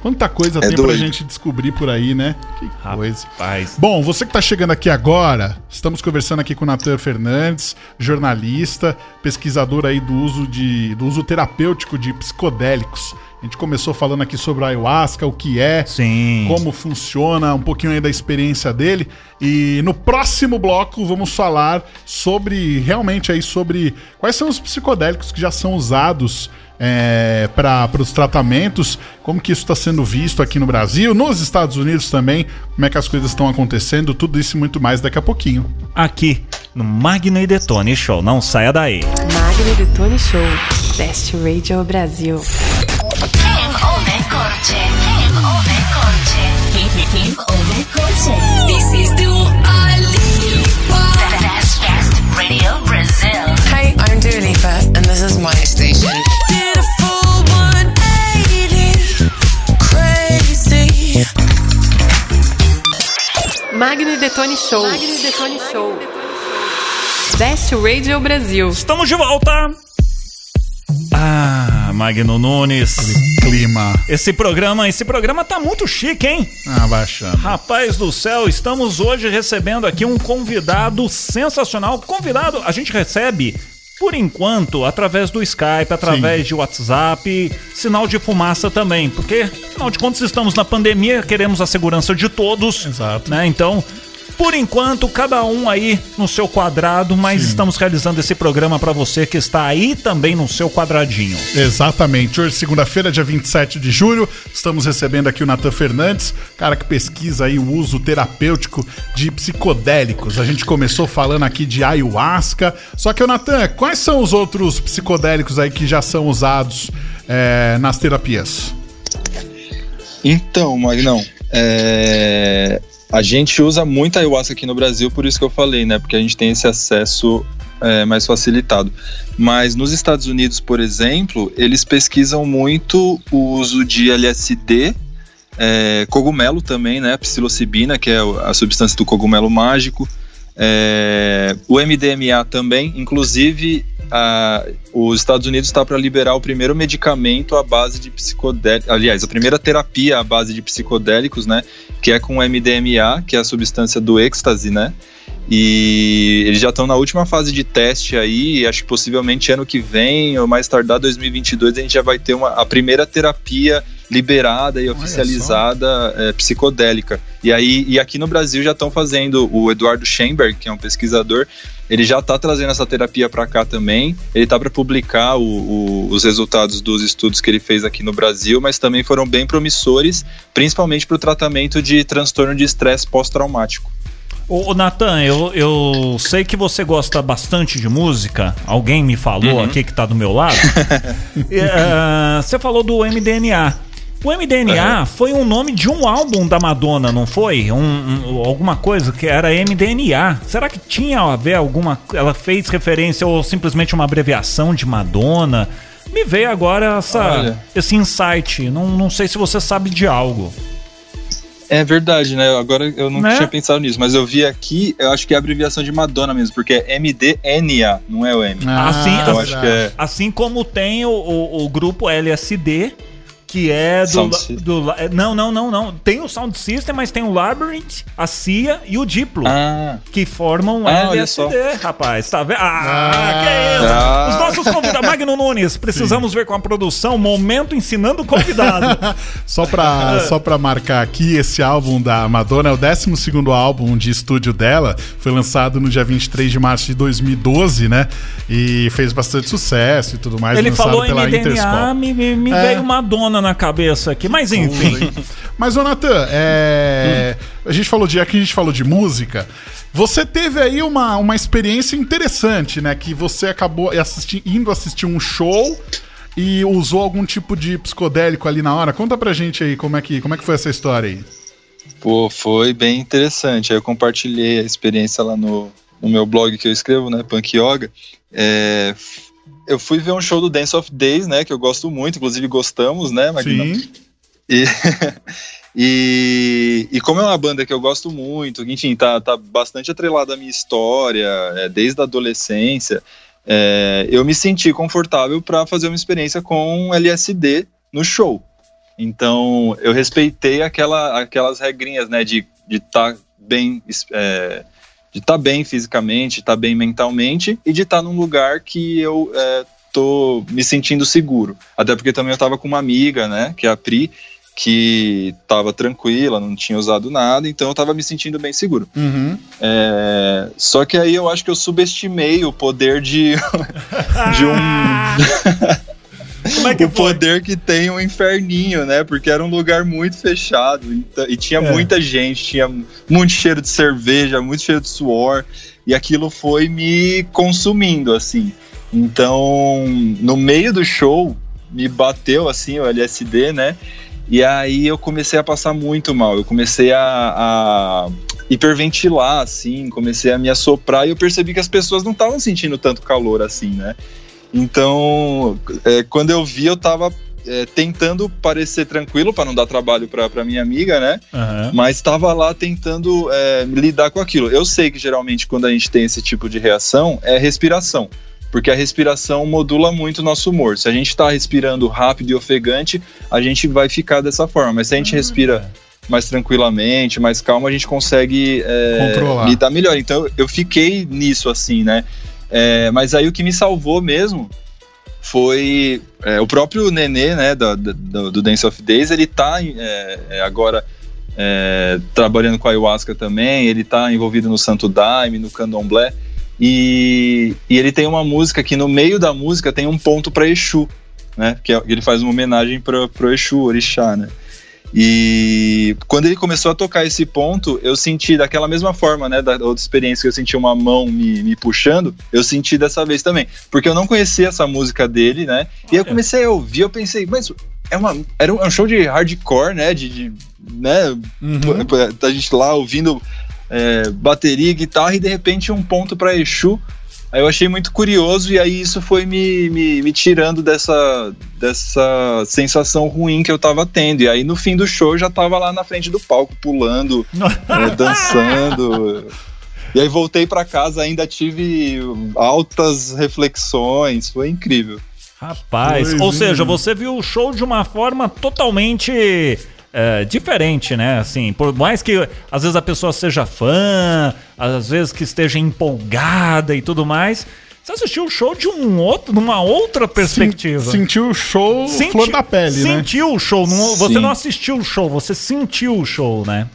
Quanta coisa É tem pra doido. gente descobrir por aí, né? Que coisa. Rapaz. Bom, você que tá chegando aqui agora, estamos conversando aqui com o Natan Fernandes, jornalista, pesquisador aí do uso, de, do uso terapêutico de psicodélicos. A gente começou falando aqui sobre a ayahuasca, o que é, Sim. como funciona, um pouquinho aí da experiência dele. E no próximo bloco vamos falar sobre, realmente aí, sobre quais são os psicodélicos que já são usados é, para os tratamentos, como que isso está sendo visto aqui no Brasil, nos Estados Unidos também, como é que as coisas estão acontecendo, tudo isso e muito mais daqui a pouquinho. Aqui no Magno e Detone Show, não saia daí. Magno Detone Show. Best Radio Brasil. King Ove Corte. King Ove Corte. King, King Ove Corte. This is Dua Lipa. The best, best radio Brazil. Hey, I'm Dua Lipa, and this is my station. Did a full 180, crazy. Magno e Detone Show. Magno e Detone Show. Best Radio Brasil. Estamos de volta. Ah, Magno Nunes. Clima. Esse programa, esse programa tá muito chique, hein? Ah, baixando. Rapaz do céu, estamos hoje recebendo aqui um convidado sensacional. Convidado, a gente recebe, por enquanto, através do Skype, através de WhatsApp, sinal de fumaça também, porque, afinal de contas, estamos na pandemia, queremos a segurança de todos. Exato. Né? Então. Por enquanto, cada um aí no seu quadrado, mas estamos realizando esse programa para você que está aí também no seu quadradinho. Exatamente. Hoje, segunda-feira, dia 27 de julho, estamos recebendo aqui o Natan Fernandes, cara que pesquisa aí o uso terapêutico de psicodélicos. A gente começou falando aqui de ayahuasca. Só que, o Natan, quais são os outros psicodélicos aí que já são usados é, nas terapias? Então, Magnão, é, a gente usa muito ayahuasca aqui no Brasil, por isso que eu falei, né? Porque a gente tem esse acesso é, mais facilitado. Mas nos Estados Unidos, por exemplo, eles pesquisam muito o uso de LSD, é, cogumelo também, né? Psilocibina, que é a substância do cogumelo mágico. É, o MDMA também, inclusive a- os Estados Unidos está para liberar o primeiro medicamento à base de psicodélicos, aliás, a primeira terapia à base de psicodélicos, né, que é com MDMA, que é a substância do êxtase, né, e eles já estão na última fase de teste aí, e acho que possivelmente ano que vem, ou mais tardar 2022, a gente já vai ter uma, a primeira terapia liberada e oficializada é, psicodélica. E aí, e aqui no Brasil já estão fazendo, o Eduardo Schemberg, que é um pesquisador, ele já está trazendo essa terapia para cá também. Ele está para publicar o- o- os resultados dos estudos que ele fez aqui no Brasil, mas também foram bem promissores, principalmente para o tratamento de transtorno de estresse pós-traumático. Ô, Natan, eu, eu sei que você gosta bastante de música. Alguém me falou Uhum. aqui que tá do meu lado. Ah, você falou do MDNA. O MDNA foi um nome de um álbum da Madonna, não foi? Um, um- alguma coisa que era MDNA. Será que tinha a ver alguma. Ela fez referência ou simplesmente uma abreviação de Madonna? Me veio agora essa, Olha. esse insight. Não, não sei se você sabe de algo. É verdade, né? Agora eu não Né? tinha pensado nisso, mas eu vi aqui, eu acho que é a abreviação de Madonna mesmo, porque é MDNA, não é o M. Assim, então assim- acho que é. Assim como tem o, o, o grupo LSD, que é do, do é, não, não, não, não. Tem o Sound System, mas tem o Labyrinth, a CIA e o Diplo. Ah, Que formam Ah, LSD, rapaz. Tá vendo? Ah, Ah. que isso. Ah. Os nossos convidados. Magno Nunes, precisamos ver com a produção momento ensinando o convidado. Só pra, só pra marcar aqui, esse álbum da Madonna é o 12 álbum de estúdio dela. Foi lançado no dia 23 de março de 2012, né? E fez bastante sucesso e tudo mais. Ele falou em pela Interscope. me, me, me É. veio Madonna na cabeça aqui. Mas enfim. Mas, ô Natan, é... a gente falou de. Aqui a gente falou de música. Você teve aí uma, uma experiência interessante, né? Que você acabou assisti- indo assistir um show e usou algum tipo de psicodélico ali na hora. Conta pra gente aí como é que, como é que foi essa história aí. pô, foi bem interessante. Aí eu compartilhei a experiência lá no, no meu blog que eu escrevo, né, Punk Yoga. É, eu fui ver um show do Dance of Days, né, que eu gosto muito, inclusive gostamos, né, Magno? Sim. E, e, e como é uma banda que eu gosto muito, enfim, tá, tá bastante atrelada à minha história, é, desde a adolescência, é, eu me senti confortável para fazer uma experiência com LSD no show. Então, eu respeitei aquela, aquelas regrinhas, né, de estar bem, é, de estar bem fisicamente, estar bem mentalmente e de estar num lugar que eu é, tô me sentindo seguro. Até porque também eu tava com uma amiga, né, que é a Pri, que tava tranquila, não tinha usado nada, então eu tava me sentindo bem seguro. Uhum. É, só que aí eu acho que eu subestimei o poder de, de um é o foi? poder que tem um inferninho, né? Porque era um lugar muito fechado então- e tinha É. muita gente, tinha muito cheiro de cerveja, muito cheiro de suor, e aquilo foi me consumindo, assim. Então, no meio do show, me bateu, assim, o LSD, né? E aí eu comecei a passar muito mal. Eu comecei a, a hiperventilar, assim, comecei a me assoprar e eu percebi que as pessoas não estavam sentindo tanto calor assim, né? Então, é, quando eu vi, eu tava é, tentando parecer tranquilo para não dar trabalho pra, pra minha amiga, né? Aham. Mas estava lá tentando é, lidar com aquilo. Eu sei que geralmente quando a gente tem esse tipo de reação é respiração, porque a respiração modula muito o nosso humor. Se a gente está respirando rápido e ofegante, a gente vai ficar dessa forma. Mas se a gente respira mais tranquilamente, mais calmo, a gente consegue é, lidar melhor. Então eu fiquei nisso assim, né? É, mas aí o que me salvou mesmo foi é, o próprio Nenê, né, do, do, do Dance of Days, ele tá é, é, agora é, trabalhando com a ayahuasca também, ele tá envolvido no Santo Daime, no Candomblé, e, e ele tem uma música que no meio da música tem um ponto para Exu, né, que é- ele faz uma homenagem pro, pro Exu, Orixá, né. E quando ele começou a tocar esse ponto, eu senti daquela mesma forma, né, da outra experiência que eu senti uma mão me, me puxando, eu senti dessa vez também. Porque eu não conhecia essa música dele, né? E eu comecei a ouvir, eu pensei, mas é, uma, era um, é um show de hardcore, né? De, de- né? Uhum. A gente lá ouvindo é, bateria, guitarra e de repente um ponto para Exu. Aí eu achei muito curioso e aí isso foi me, me, me tirando dessa, dessa sensação ruim que eu tava tendo. E aí no fim do show eu já tava lá na frente do palco, pulando, é, dançando. E aí voltei para casa, ainda tive altas reflexões, foi incrível. Rapaz, Pois ou é. seja, você viu o show de uma forma totalmente é, diferente, né? Assim, por mais que às vezes a pessoa seja fã, às vezes que esteja empolgada e tudo mais, você assistiu o show de um outro, numa outra perspectiva. Sen- Sentiu o show Senti- flor da pele, né? Sentiu o show, não- você não assistiu o show, você sentiu o show, né?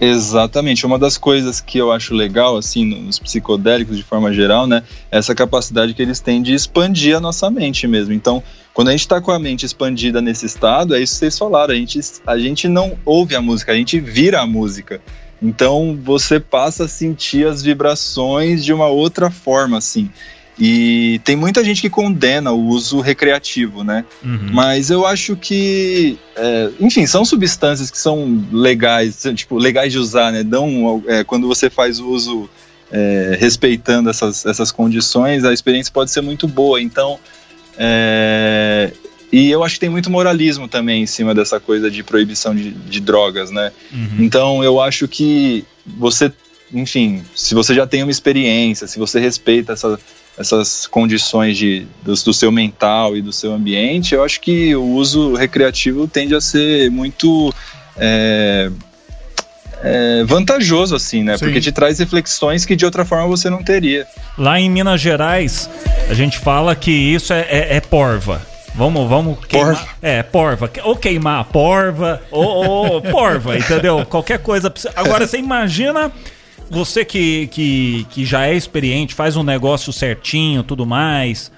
Exatamente. Uma das coisas que eu acho legal, assim, nos psicodélicos de forma geral, né, é essa capacidade que eles têm de expandir a nossa mente mesmo. Então, quando a gente está com a mente expandida nesse estado, é isso que vocês falaram, a gente, a gente não ouve a música, a gente vira a música. Então, você passa a sentir as vibrações de uma outra forma, assim. E tem muita gente que condena o uso recreativo, né? Uhum. Mas eu acho que, é, enfim, são substâncias que são legais, tipo, legais de usar, né? Dão, é, quando você faz o uso é, respeitando essas, essas condições, a experiência pode ser muito boa. Então, é, e eu acho que tem muito moralismo também em cima dessa coisa de proibição de, de drogas, né? Uhum. Então eu acho que você, enfim, se você já tem uma experiência, se você respeita essa, essas condições de, do, do seu mental e do seu ambiente, eu acho que o uso recreativo tende a ser muito é, é, vantajoso, assim, né? Sim. Porque te traz reflexões que de outra forma você não teria. Lá em Minas Gerais, a gente fala que isso é, é- é porva. Vamos, vamos queimar. Porva? É, porva. Ou queimar a porva, ou, ou porva, entendeu? Qualquer coisa. Agora, você imagina você que, que, que já é experiente, faz um negócio certinho tudo mais.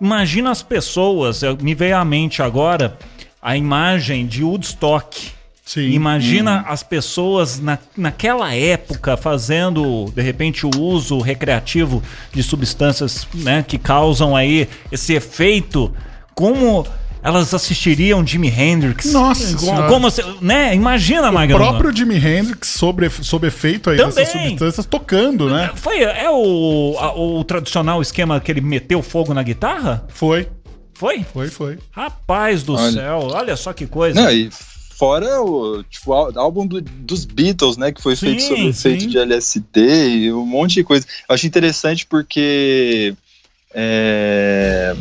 Imagina as pessoas. Me veio à mente agora a imagem de Woodstock. Sim. Imagina as pessoas na, naquela época fazendo, de repente, o uso recreativo de substâncias né, que causam aí esse efeito. Como elas assistiriam Jimi Hendrix? Nossa como, como você- né? Imagina, O Magrão. próprio Jimi Hendrix, sob, sob efeito aí Também. dessas substâncias, tocando, né? Foi, é o, a- o tradicional esquema que ele meteu fogo na guitarra? Foi, Foi? foi, foi. Rapaz do Olha. céu, olha só que coisa. Não, e fora o tipo, ál- álbum do- dos Beatles, né? Que foi Sim, feito sob efeito de LSD e um monte de coisa. Eu acho interessante porque é,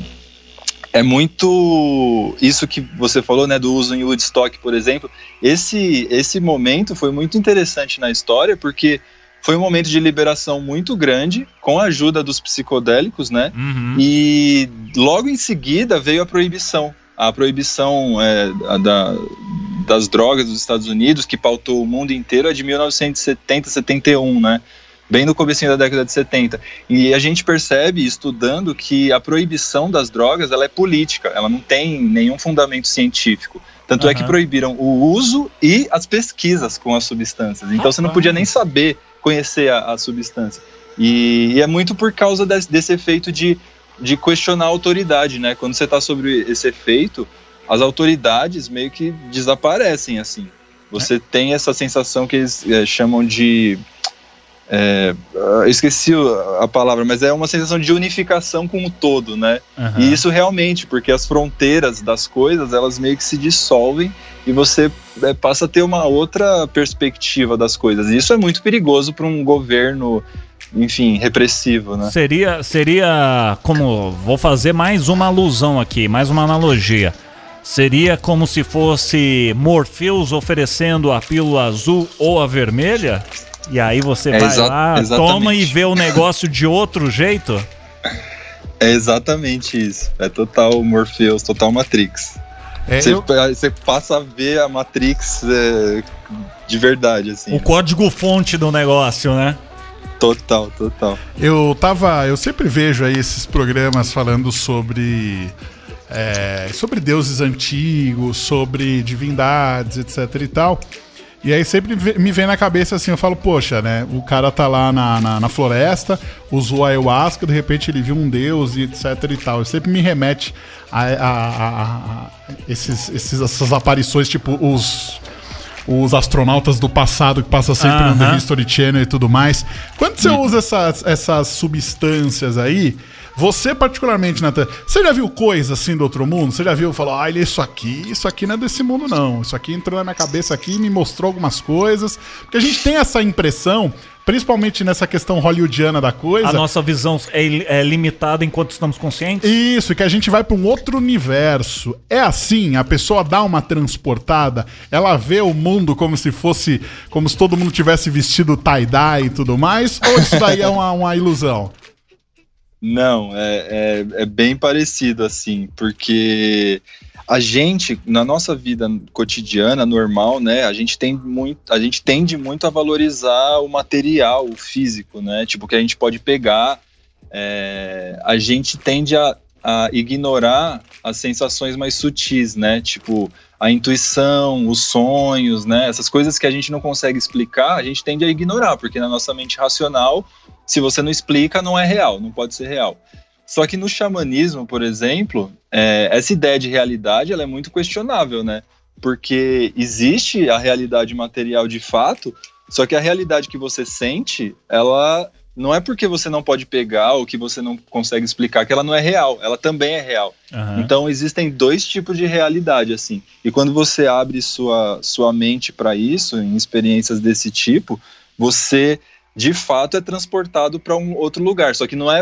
é muito isso que você falou, né? Do uso em Woodstock, por exemplo. Esse, esse momento foi muito interessante na história porque foi um momento de liberação muito grande, com a ajuda dos psicodélicos, né? Uhum. E logo em seguida veio a proibição. A proibição é, da, das drogas dos Estados Unidos, que pautou o mundo inteiro, é de 1970, 71, né? Bem no comecinho da década de 70. E a gente percebe, estudando, que a proibição das drogas ela é política, ela não tem nenhum fundamento científico. Tanto é que proibiram o uso e as pesquisas com as substâncias. Então você não podia nem saber conhecer a, a substância. E, e é muito por causa desse, desse efeito de, de questionar a autoridade, né? Quando você está sobre esse efeito, as autoridades meio que desaparecem, assim. Você tem essa sensação que eles eh, chamam de. é, esqueci a palavra, mas é uma sensação de unificação com o todo, né? Aham. E isso realmente, porque as fronteiras das coisas, elas meio que se dissolvem e você é, passa a ter uma outra perspectiva das coisas. E isso é muito perigoso para um governo, enfim, repressivo, né? Seria, seria como. Vou fazer mais uma alusão aqui, mais uma analogia. Seria como se fosse Morpheus oferecendo a pílula azul ou a vermelha? E aí você É vai lá, exatamente. toma e vê o negócio de outro jeito? É exatamente isso. É total Morpheus, total Matrix. É, Você, eu- você passa a ver a Matrix é, de verdade, assim. O código fonte do negócio, né? Total, total. Eu tava. Eu sempre vejo aí esses programas falando sobre. É, sobre deuses antigos, sobre divindades, etc e tal. E aí sempre me vem na cabeça assim, eu falo, poxa, né? O cara tá lá na, na, na floresta, usou a ayahuasca, de repente ele viu um deus e etc e tal. Sempre me remete a, a- a- a- esses, esses- essas aparições, tipo os os astronautas do passado que passa sempre no Aham. The History Channel e tudo mais. Quando você usa essas, essas substâncias aí, você particularmente, Nathan, você já viu coisa assim do outro mundo? Você já viu, falou, ah, ele, isso aqui, isso aqui não é desse mundo não. Isso aqui entrou na minha cabeça aqui e me mostrou algumas coisas. Porque a gente tem essa impressão, principalmente nessa questão hollywoodiana da coisa. A nossa visão é, é limitada enquanto estamos conscientes? Isso, e que a gente vai para um outro universo. É assim, a pessoa dá uma transportada, ela vê o mundo como se fosse, como se todo mundo tivesse vestido tie-dye e tudo mais, ou isso daí é uma, uma ilusão? Não, é, é, é bem parecido assim, porque a gente, na nossa vida cotidiana, normal, né, a gente tem muito, a gente tende muito a valorizar o material, o físico, né, tipo, que a gente pode pegar, é, a gente tende a, a ignorar as sensações mais sutis, né, tipo, a intuição, os sonhos, né, essas coisas que a gente não consegue explicar, a gente tende a ignorar, porque na nossa mente racional, se você não explica, não é real, não pode ser real. Só que no xamanismo, por exemplo, é, essa ideia de realidade ela é muito questionável, né? Porque existe a realidade material de fato, só que a realidade que você sente, ela não é porque você não pode pegar ou que você não consegue explicar que ela não é real, ela também é real. Aham. Então existem dois tipos de realidade assim. E quando você abre sua sua mente para isso, em experiências desse tipo, você de fato é transportado para um outro lugar. Só que não é,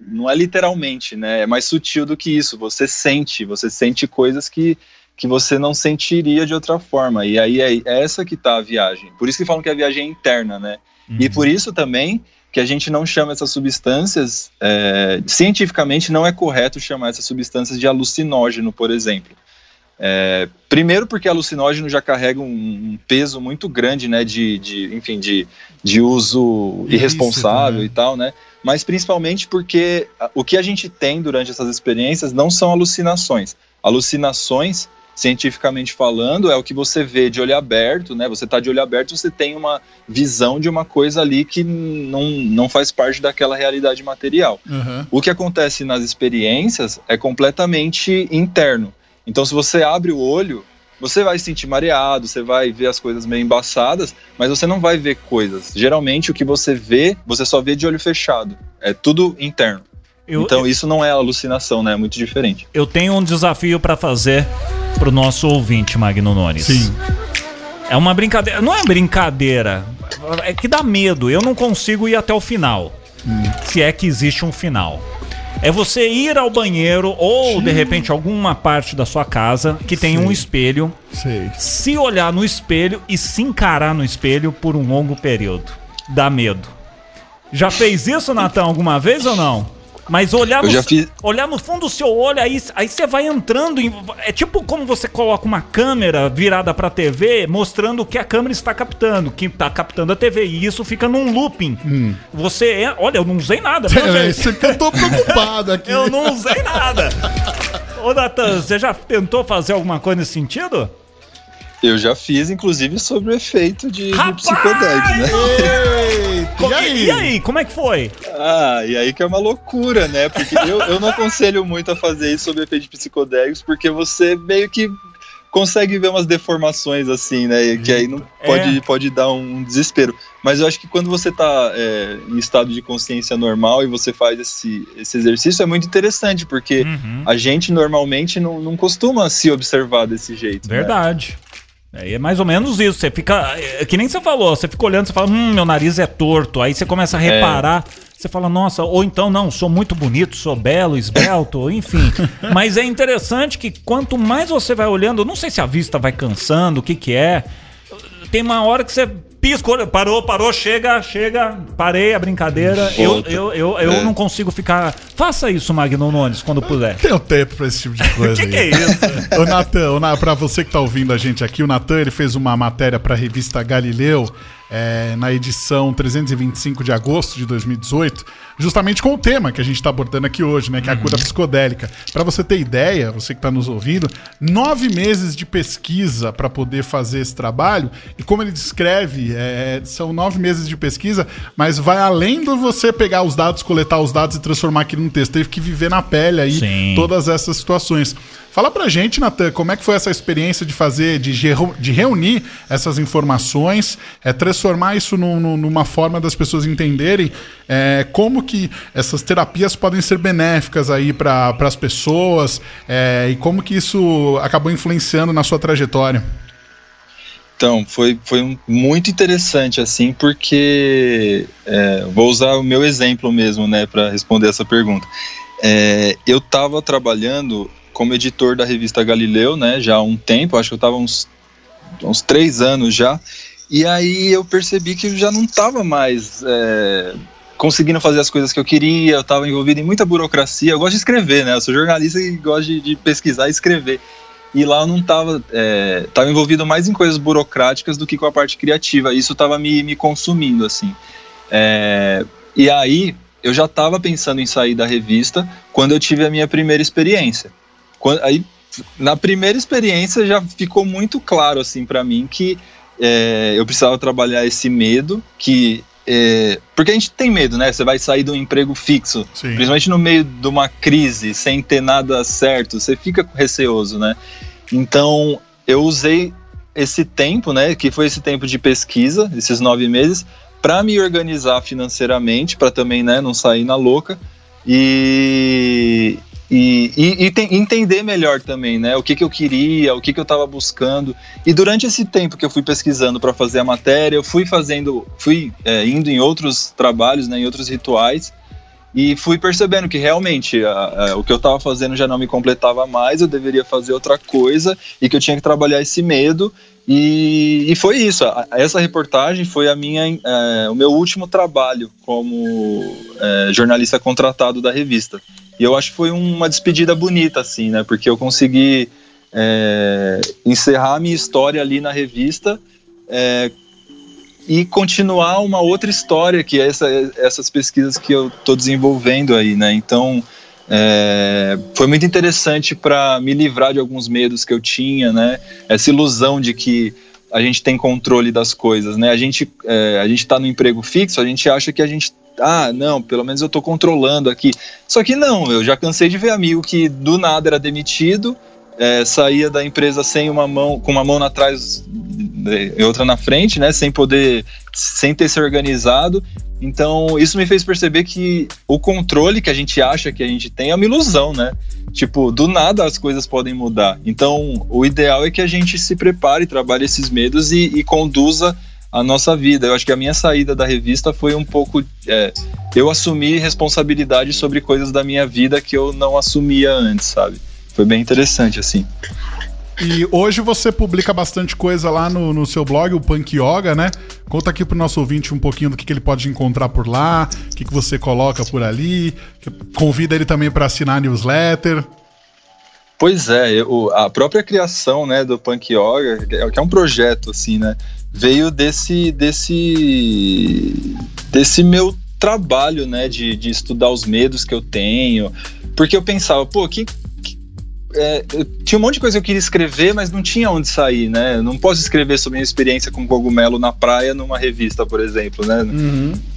não é literalmente, né? É mais sutil do que isso. Você sente, você sente coisas que, que você não sentiria de outra forma. E aí é essa que tá a viagem. Por isso que falam que a viagem é interna, né? E por isso também que a gente não chama essas substâncias, é, cientificamente não é correto chamar essas substâncias de alucinógeno, por exemplo. É, primeiro porque alucinógeno já carrega um, um peso muito grande, né, de, de enfim, de, de uso irresponsável né? e tal, né, mas principalmente porque o que a gente tem durante essas experiências não são alucinações. Alucinações, cientificamente falando, é o que você vê de olho aberto, né, você tá de olho aberto, você tem uma visão de uma coisa ali que não, não faz parte daquela realidade material. Aham. O que acontece nas experiências é completamente interno. Então, se você abre o olho, você vai se sentir mareado, você vai ver as coisas meio embaçadas, mas você não vai ver coisas. Geralmente, o que você vê, você só vê de olho fechado. É tudo interno. Eu, então, isso não é alucinação, né? É muito diferente. eu tenho um desafio pra fazer pro nosso ouvinte, Magno Nunes. Sim. É uma brincadeira. Não é brincadeira. É que dá medo. Eu não consigo ir até o final. Se é que existe um final. É você ir ao banheiro ou, de repente, alguma parte da sua casa que tem um Sim. espelho, Sei. se olhar no espelho e se encarar no espelho por um longo período. Dá medo. Já fez isso, Natan, alguma vez ou não? Mas olhar Eu no, já fiz. olhar no fundo do seu olho, aí, aí você vai entrando em. É tipo como você coloca uma câmera virada pra TV, mostrando o que a câmera está captando, que tá captando a TV. E isso fica num looping. Você é. Olha, eu não usei nada, É, isso que eu tô preocupado aqui. Eu não usei nada. Ô, Natan, você já tentou fazer alguma coisa nesse sentido? Eu já fiz, inclusive, sobre o efeito de, de Rapaz! psicodélico, né? Eita, e aí? E aí, como é que foi? Ah, e aí que é uma loucura, né? Porque eu, eu não aconselho muito a fazer isso sobre efeito de psicodélicos, porque você meio que consegue ver umas deformações assim, né? Que aí não pode, É. pode dar um desespero. Mas eu acho que quando você tá é, em estado de consciência normal e você faz esse, esse exercício, é muito interessante, porque Uhum. a gente normalmente não, não costuma se observar desse jeito. né? Verdade. É, e é mais ou menos isso. Você fica. É que nem você falou, você fica olhando, você fala, hum, meu nariz é torto. Aí você começa a reparar. Você fala, nossa, ou então não, sou muito bonito, sou belo, esbelto, enfim. Mas é interessante que quanto mais você vai olhando, não sei se a vista vai cansando, o que que é. Tem uma hora que você pisca, olha, parou, parou, chega, chega, parei a brincadeira. Eu, eu, eu, eu É. não consigo ficar. Faça isso, Magno Nunes, quando puder. Tenho tempo pra esse tipo de coisa. Que que aí. é isso? Ô, Natan, pra você que tá ouvindo a gente aqui, o Natan ele fez uma matéria pra revista Galileu é, na edição 325 de agosto de 2018, justamente com o tema que a gente tá abordando aqui hoje, né? Que é a cura psicodélica. Pra você ter ideia, você que tá nos ouvindo, nove meses de pesquisa pra poder fazer esse trabalho, e como ele descreve, é, são nove meses de pesquisa, mas vai além do você pegar os dados, coletar os dados e transformar aquilo num texto. Teve que viver na pele aí Sim. todas essas situações. Fala pra gente, Natan, como é que foi essa experiência de fazer, de, de reunir essas informações, é, transformar isso num- num- numa forma das pessoas entenderem é, como que essas terapias podem ser benéficas aí para as pessoas é, e como que isso acabou influenciando na sua trajetória. Então, foi, foi muito interessante, assim, porque é, vou usar o meu exemplo mesmo, né, para responder essa pergunta. É, eu estava trabalhando como editor da revista Galileu, né, já há um tempo, acho que eu estava uns, uns três anos já, e aí eu percebi que eu já não estava mais é, conseguindo fazer as coisas que eu queria, eu estava envolvido em muita burocracia, eu gosto de escrever, né, eu sou jornalista e gosto de, de pesquisar e escrever. E lá eu não estava é, envolvido mais em coisas burocráticas do que com a parte criativa. Isso estava me, me consumindo, assim. É, e aí, eu já estava pensando em sair da revista quando eu tive a minha primeira experiência. Quando, aí, na primeira experiência já ficou muito claro, assim, para mim que é, eu precisava trabalhar esse medo que... é, porque a gente tem medo, né? Você vai sair de um emprego fixo, Sim. principalmente no meio de uma crise, sem ter nada certo, você fica receoso, né? Então, eu usei esse tempo, né, que foi esse tempo de pesquisa, esses nove meses, para me organizar financeiramente, para também, né, não sair na louca. E, e, e, e tem- entender melhor também, né? O que, que eu queria, o que, que eu estava buscando. E durante esse tempo que eu fui pesquisando para fazer a matéria, eu fui fazendo, fui é, indo em outros trabalhos, né, em outros rituais, e fui percebendo que realmente a- a- o que eu estava fazendo já não me completava mais, eu deveria fazer outra coisa e que eu tinha que trabalhar esse medo. E, e foi isso. A- Essa reportagem foi a minha, é, o meu último trabalho como é, jornalista contratado da revista. E eu acho que foi uma despedida bonita, assim, né? Porque eu consegui é, encerrar a minha história ali na revista é, e continuar uma outra história, que é essa, essas pesquisas que eu estou desenvolvendo aí, né? Então, é, foi muito interessante para me livrar de alguns medos que eu tinha, né? Essa ilusão de que a gente tem controle das coisas, né? A gente é, a gente está no emprego fixo, a gente acha que a gente ah, não, pelo menos eu estou controlando aqui. Só que não, eu já cansei de ver amigo que do nada era demitido, é, saía da empresa sem uma mão, com uma mão na trás e outra na frente, né? Sem poder, sem ter se organizado. Então, isso me fez perceber que o controle que a gente acha que a gente tem é uma ilusão, né? Tipo, do nada as coisas podem mudar. Então, o ideal é que a gente se prepare, trabalhe esses medos e, e conduza a nossa vida. Eu acho que a minha saída da revista foi um pouco. é, eu assumi responsabilidade sobre coisas da minha vida que eu não assumia antes, sabe? Foi bem interessante, assim. E hoje você publica bastante coisa lá no, no seu blog, o Punk Yoga, né? Conta aqui pro nosso ouvinte um pouquinho do que, que ele pode encontrar por lá, o que, que você coloca por ali. Convida ele também para assinar a newsletter. Pois é, eu- a própria criação né, do Punk Yoga, que é que é um projeto, assim, né? Veio desse, desse, desse meu trabalho, né? De, de estudar os medos que eu tenho. Porque eu pensava, pô, que. É, tinha um monte de coisa que eu queria escrever, mas não tinha onde sair, né? Eu não posso escrever sobre a minha experiência com cogumelo na praia numa revista, por exemplo, né?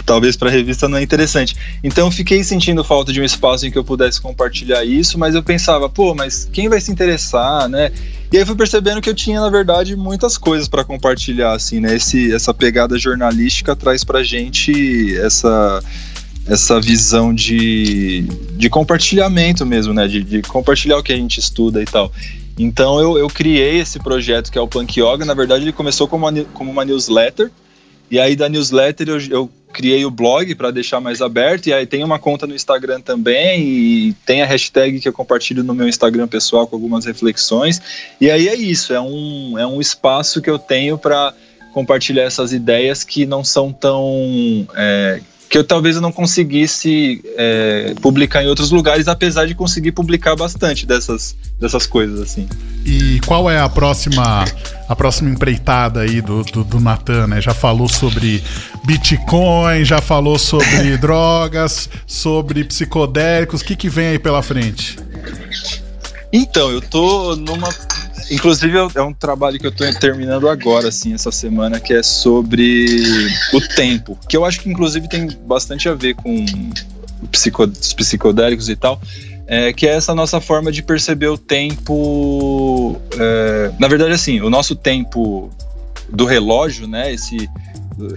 talvez para revista não é interessante. Então eu fiquei sentindo falta de um espaço em que eu pudesse compartilhar isso, mas eu pensava, pô, mas quem vai se interessar, né? E aí fui percebendo que eu tinha, na verdade, muitas coisas para compartilhar, assim, né? Esse, essa pegada jornalística traz pra gente essa essa visão de, de compartilhamento mesmo, né? De, de compartilhar o que a gente estuda e tal. Então eu, eu criei esse projeto que é o Punk Yoga. Na verdade, ele começou como uma, como uma newsletter. E aí da newsletter eu, eu criei o blog para deixar mais aberto. E aí tem uma conta no Instagram também. E tem a hashtag que eu compartilho no meu Instagram pessoal com algumas reflexões. E aí é isso. É um, é um espaço que eu tenho para compartilhar essas ideias que não são tão. é, que eu talvez eu não conseguisse é, publicar em outros lugares, apesar de conseguir publicar bastante dessas, dessas coisas, assim. E qual é a próxima a próxima empreitada aí do, do, do Natan, né? Já falou sobre Bitcoin, já falou sobre drogas, sobre psicodélicos. O que, que vem aí pela frente? Então, eu tô numa. Inclusive, é um trabalho que eu tô terminando agora, assim, essa semana, que é sobre o tempo. Que eu acho que, inclusive, tem bastante a ver com psico- os psicodélicos e tal. É, que é essa nossa forma de perceber o tempo. é, na verdade, assim, o nosso tempo do relógio, né? Esse,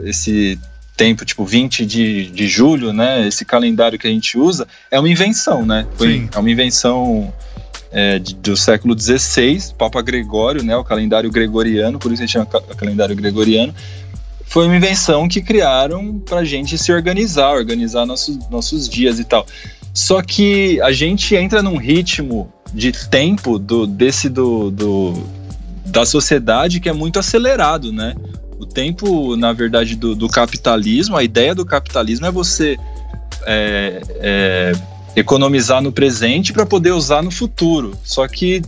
esse tempo, tipo, 20 de, de julho, né? Esse calendário que a gente usa, é uma invenção, né? Foi, Sim. é uma invenção é, de- do século XVI, Papa Gregório, né? O calendário gregoriano, por isso a gente chama ca- calendário gregoriano. Foi uma invenção que criaram pra gente se organizar, organizar nossos, nossos dias e tal. Só que a gente entra num ritmo de tempo do, desse do, do- da sociedade que é muito acelerado, né? O tempo, na verdade, do, do capitalismo, a ideia do capitalismo é você é, é, economizar no presente para poder usar no futuro. Só que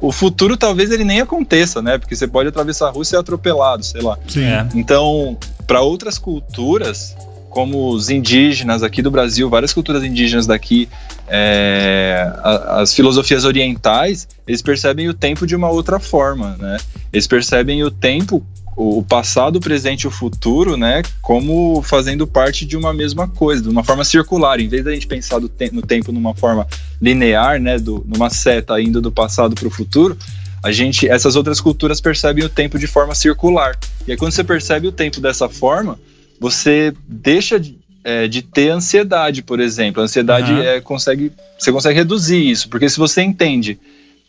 o futuro talvez ele nem aconteça, né? Porque você pode atravessar a rua e ser atropelado, sei lá. Sim. É. Então, para outras culturas, como os indígenas aqui do Brasil, várias culturas indígenas daqui, é, a- as filosofias orientais, eles percebem o tempo de uma outra forma, né? Eles percebem o tempo, o passado, o presente e o futuro, né? Como fazendo parte de uma mesma coisa, de uma forma circular. Em vez da gente pensar te- no tempo numa forma linear, né? Do, numa seta indo do passado para o futuro, a gente, essas outras culturas percebem o tempo de forma circular. E aí, quando você percebe o tempo dessa forma, você deixa de, é, de ter ansiedade, por exemplo. A ansiedade Aham. é, consegue, você consegue reduzir isso, porque se você entende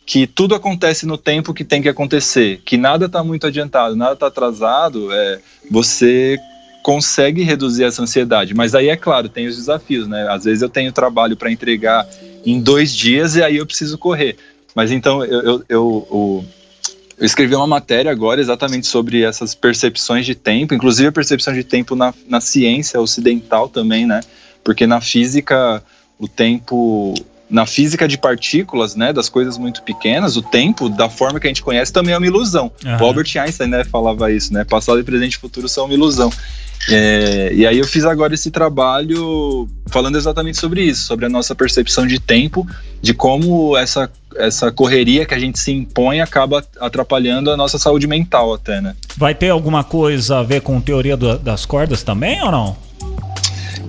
que tudo acontece no tempo que tem que acontecer, que nada está muito adiantado, nada está atrasado, é, você consegue reduzir essa ansiedade. Mas aí é claro, tem os desafios, né? Às vezes eu tenho trabalho para entregar em dois dias e aí eu preciso correr. Mas então eu, eu, eu, eu- eu escrevi uma matéria agora exatamente sobre essas percepções de tempo, inclusive a percepção de tempo na, na ciência ocidental também, né? Porque na física, o tempo. Na física de partículas, né, das coisas muito pequenas, o tempo, da forma que a gente conhece, também é uma ilusão. Aham. O Albert Einstein, né, falava isso, né? Passado, presente e futuro são uma ilusão. É, e aí eu fiz agora esse trabalho falando exatamente sobre isso, sobre a nossa percepção de tempo, de como essa, essa correria que a gente se impõe acaba atrapalhando a nossa saúde mental até, né? Vai ter alguma coisa a ver com teoria do- das cordas também ou não?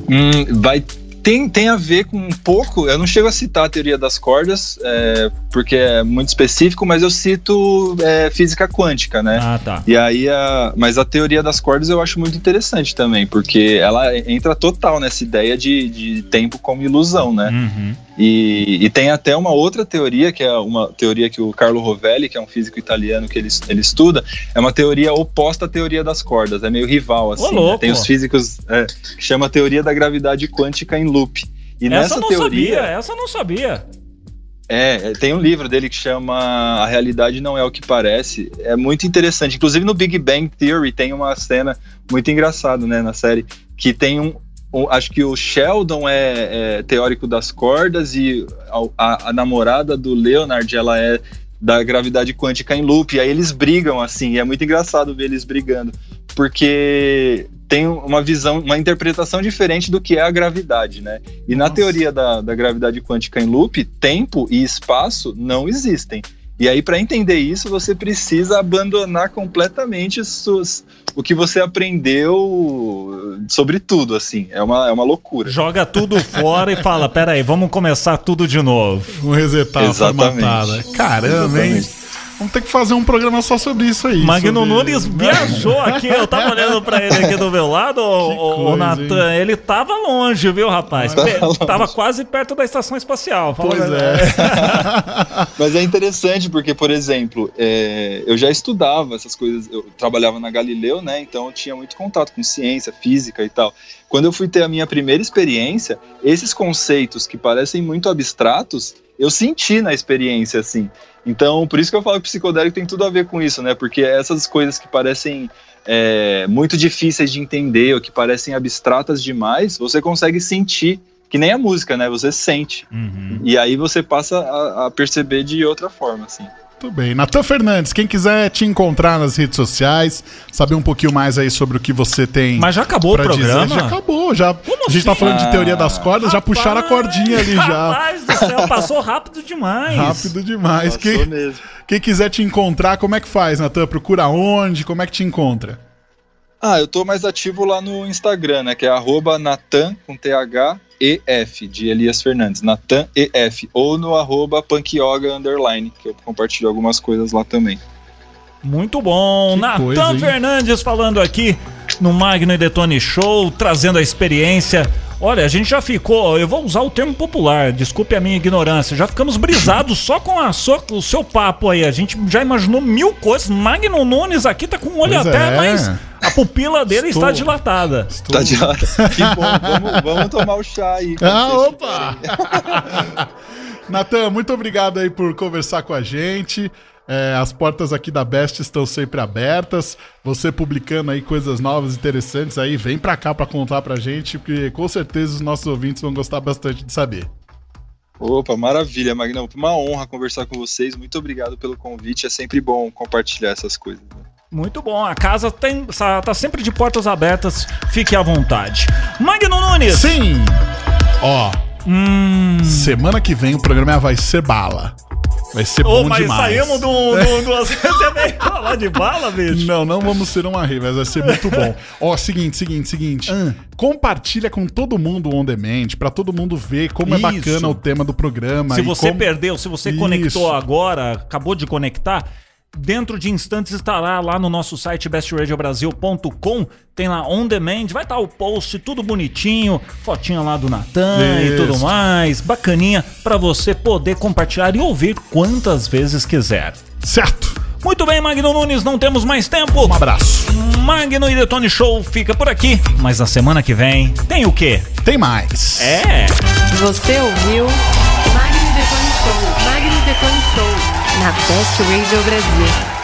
Hum, vai tem, tem a ver com um pouco. Eu não chego a citar a teoria das cordas, é, porque é muito específico, mas eu cito é, física quântica, né? Ah, tá. E aí, a, mas a teoria das cordas eu acho muito interessante também, porque ela entra total nessa ideia de, de tempo como ilusão, né? Uhum. E, e tem até uma outra teoria, que é uma teoria que o Carlo Rovelli, que é um físico italiano que ele, ele estuda, é uma teoria oposta à teoria das cordas, é meio rival, assim. né? louco! Tem os físicos é, que chama a teoria da gravidade quântica em loop. E essa nessa eu não teoria. sabia, essa eu não sabia. É, é, tem um livro dele que chama A Realidade Não É O Que Parece. É muito interessante. Inclusive no Big Bang Theory tem uma cena muito engraçada, né, na série, que tem um. Acho que o Sheldon é, é teórico das cordas e a, a- namorada do Leonard, ela é da gravidade quântica em loop. E aí eles brigam, assim, e é muito engraçado ver eles brigando. Porque tem uma visão, uma interpretação diferente do que é a gravidade, né? E na Nossa. teoria da, da gravidade quântica em loop, tempo e espaço não existem. E aí, para entender isso, você precisa abandonar completamente seus- o que você aprendeu sobre tudo, assim. É uma, é uma loucura. Joga tudo fora e fala: pera aí, vamos começar tudo de novo. Vamos resetar a Exatamente. formatada. Caramba, hein? Vamos ter que fazer um programa só sobre isso aí. Magno sobre- Nunes viajou aqui, eu tava olhando pra ele aqui do meu lado, o, o- Natan, ele tava longe, viu, rapaz? Tava longe. Tava quase perto da estação espacial. Pois é. Mas é interessante porque, por exemplo, é, eu já estudava essas coisas, eu trabalhava na Galileu, né? Então eu tinha muito contato com ciência, física e tal. Quando eu fui ter a minha primeira experiência, esses conceitos que parecem muito abstratos, eu senti na experiência, assim. Então, por isso que eu falo que psicodélico tem tudo a ver com isso, né? Porque essas coisas que parecem é, muito difíceis de entender ou que parecem abstratas demais, você consegue sentir, que nem a música, né? Você sente. Uhum. E aí você passa a, a perceber de outra forma, assim. Muito bem. Natan Fernandes, quem quiser te encontrar nas redes sociais, saber um pouquinho mais aí sobre o que você tem Mas já acabou o pra dizer, programa? já acabou. Já, a gente tá assim? falando de teoria das cordas, já puxaram a Rapaz, cordinha ali já. Rapaz do céu, passou rápido demais. Rápido demais. Passou Quem, mesmo. quem quiser te encontrar, como é que faz, Natan? Procura onde? Como é que te encontra? Ah, eu tô mais ativo lá no Instagram, né? Que é arroba Natan com T-H-E-F, de Elias Fernandes. Natan E-F. Ou no arroba Punkyoga Underline, que eu compartilho algumas coisas lá também. Muito bom. Que Natan? Fernandes falando aqui no Magno e Detone Show, trazendo a experiência. Olha, a gente já ficou, eu vou usar o termo popular, desculpe a minha ignorância, já ficamos brisados só com a sua- o seu papo aí. A gente já imaginou mil coisas. Magno Nunes aqui tá com o olho Pois até, é. mas a pupila dele Estou- está dilatada. Estou- Tá de Que bom, vamos, vamos tomar o chá aí. Ah, opa! Natan, muito obrigado aí por conversar com a gente. É, as portas aqui da Best estão sempre abertas. Você publicando aí coisas novas, interessantes aí, vem pra cá pra contar pra gente, porque com certeza os nossos ouvintes vão gostar bastante de saber. Opa, maravilha, Magnão. Uma honra conversar com vocês. Muito obrigado pelo convite. É sempre bom compartilhar essas coisas. né? Muito bom, a casa tem, tá sempre de portas abertas, fique à vontade. Magno Nunes! Sim! Ó, Hum. semana que vem o programa vai ser bala. Vai ser Ô, bom mas demais. saímos do, do, do... Você veio falar de bala, bicho? Não, não vamos ser uma rei, mas vai ser muito bom. Ó, seguinte, seguinte, seguinte. Ah. Compartilha com todo mundo o On Demand, pra todo mundo ver como é Isso. bacana o tema do programa. Se você como... perdeu, se você Isso. conectou agora, acabou de conectar, Dentro de instantes estará lá no nosso site bestradiobrasil.com. Tem lá on demand, vai estar o post tudo bonitinho, fotinha lá do Natan e tudo mais, bacaninha para você poder compartilhar e ouvir quantas vezes quiser. Certo. Muito bem, Magno Nunes, não temos mais tempo. Um abraço. Magno e Detone Show fica por aqui, mas na semana que vem tem o quê? Tem mais. É. Você ouviu Magno Detone Show. Magno Detone Show. Na Best Radio Brasil.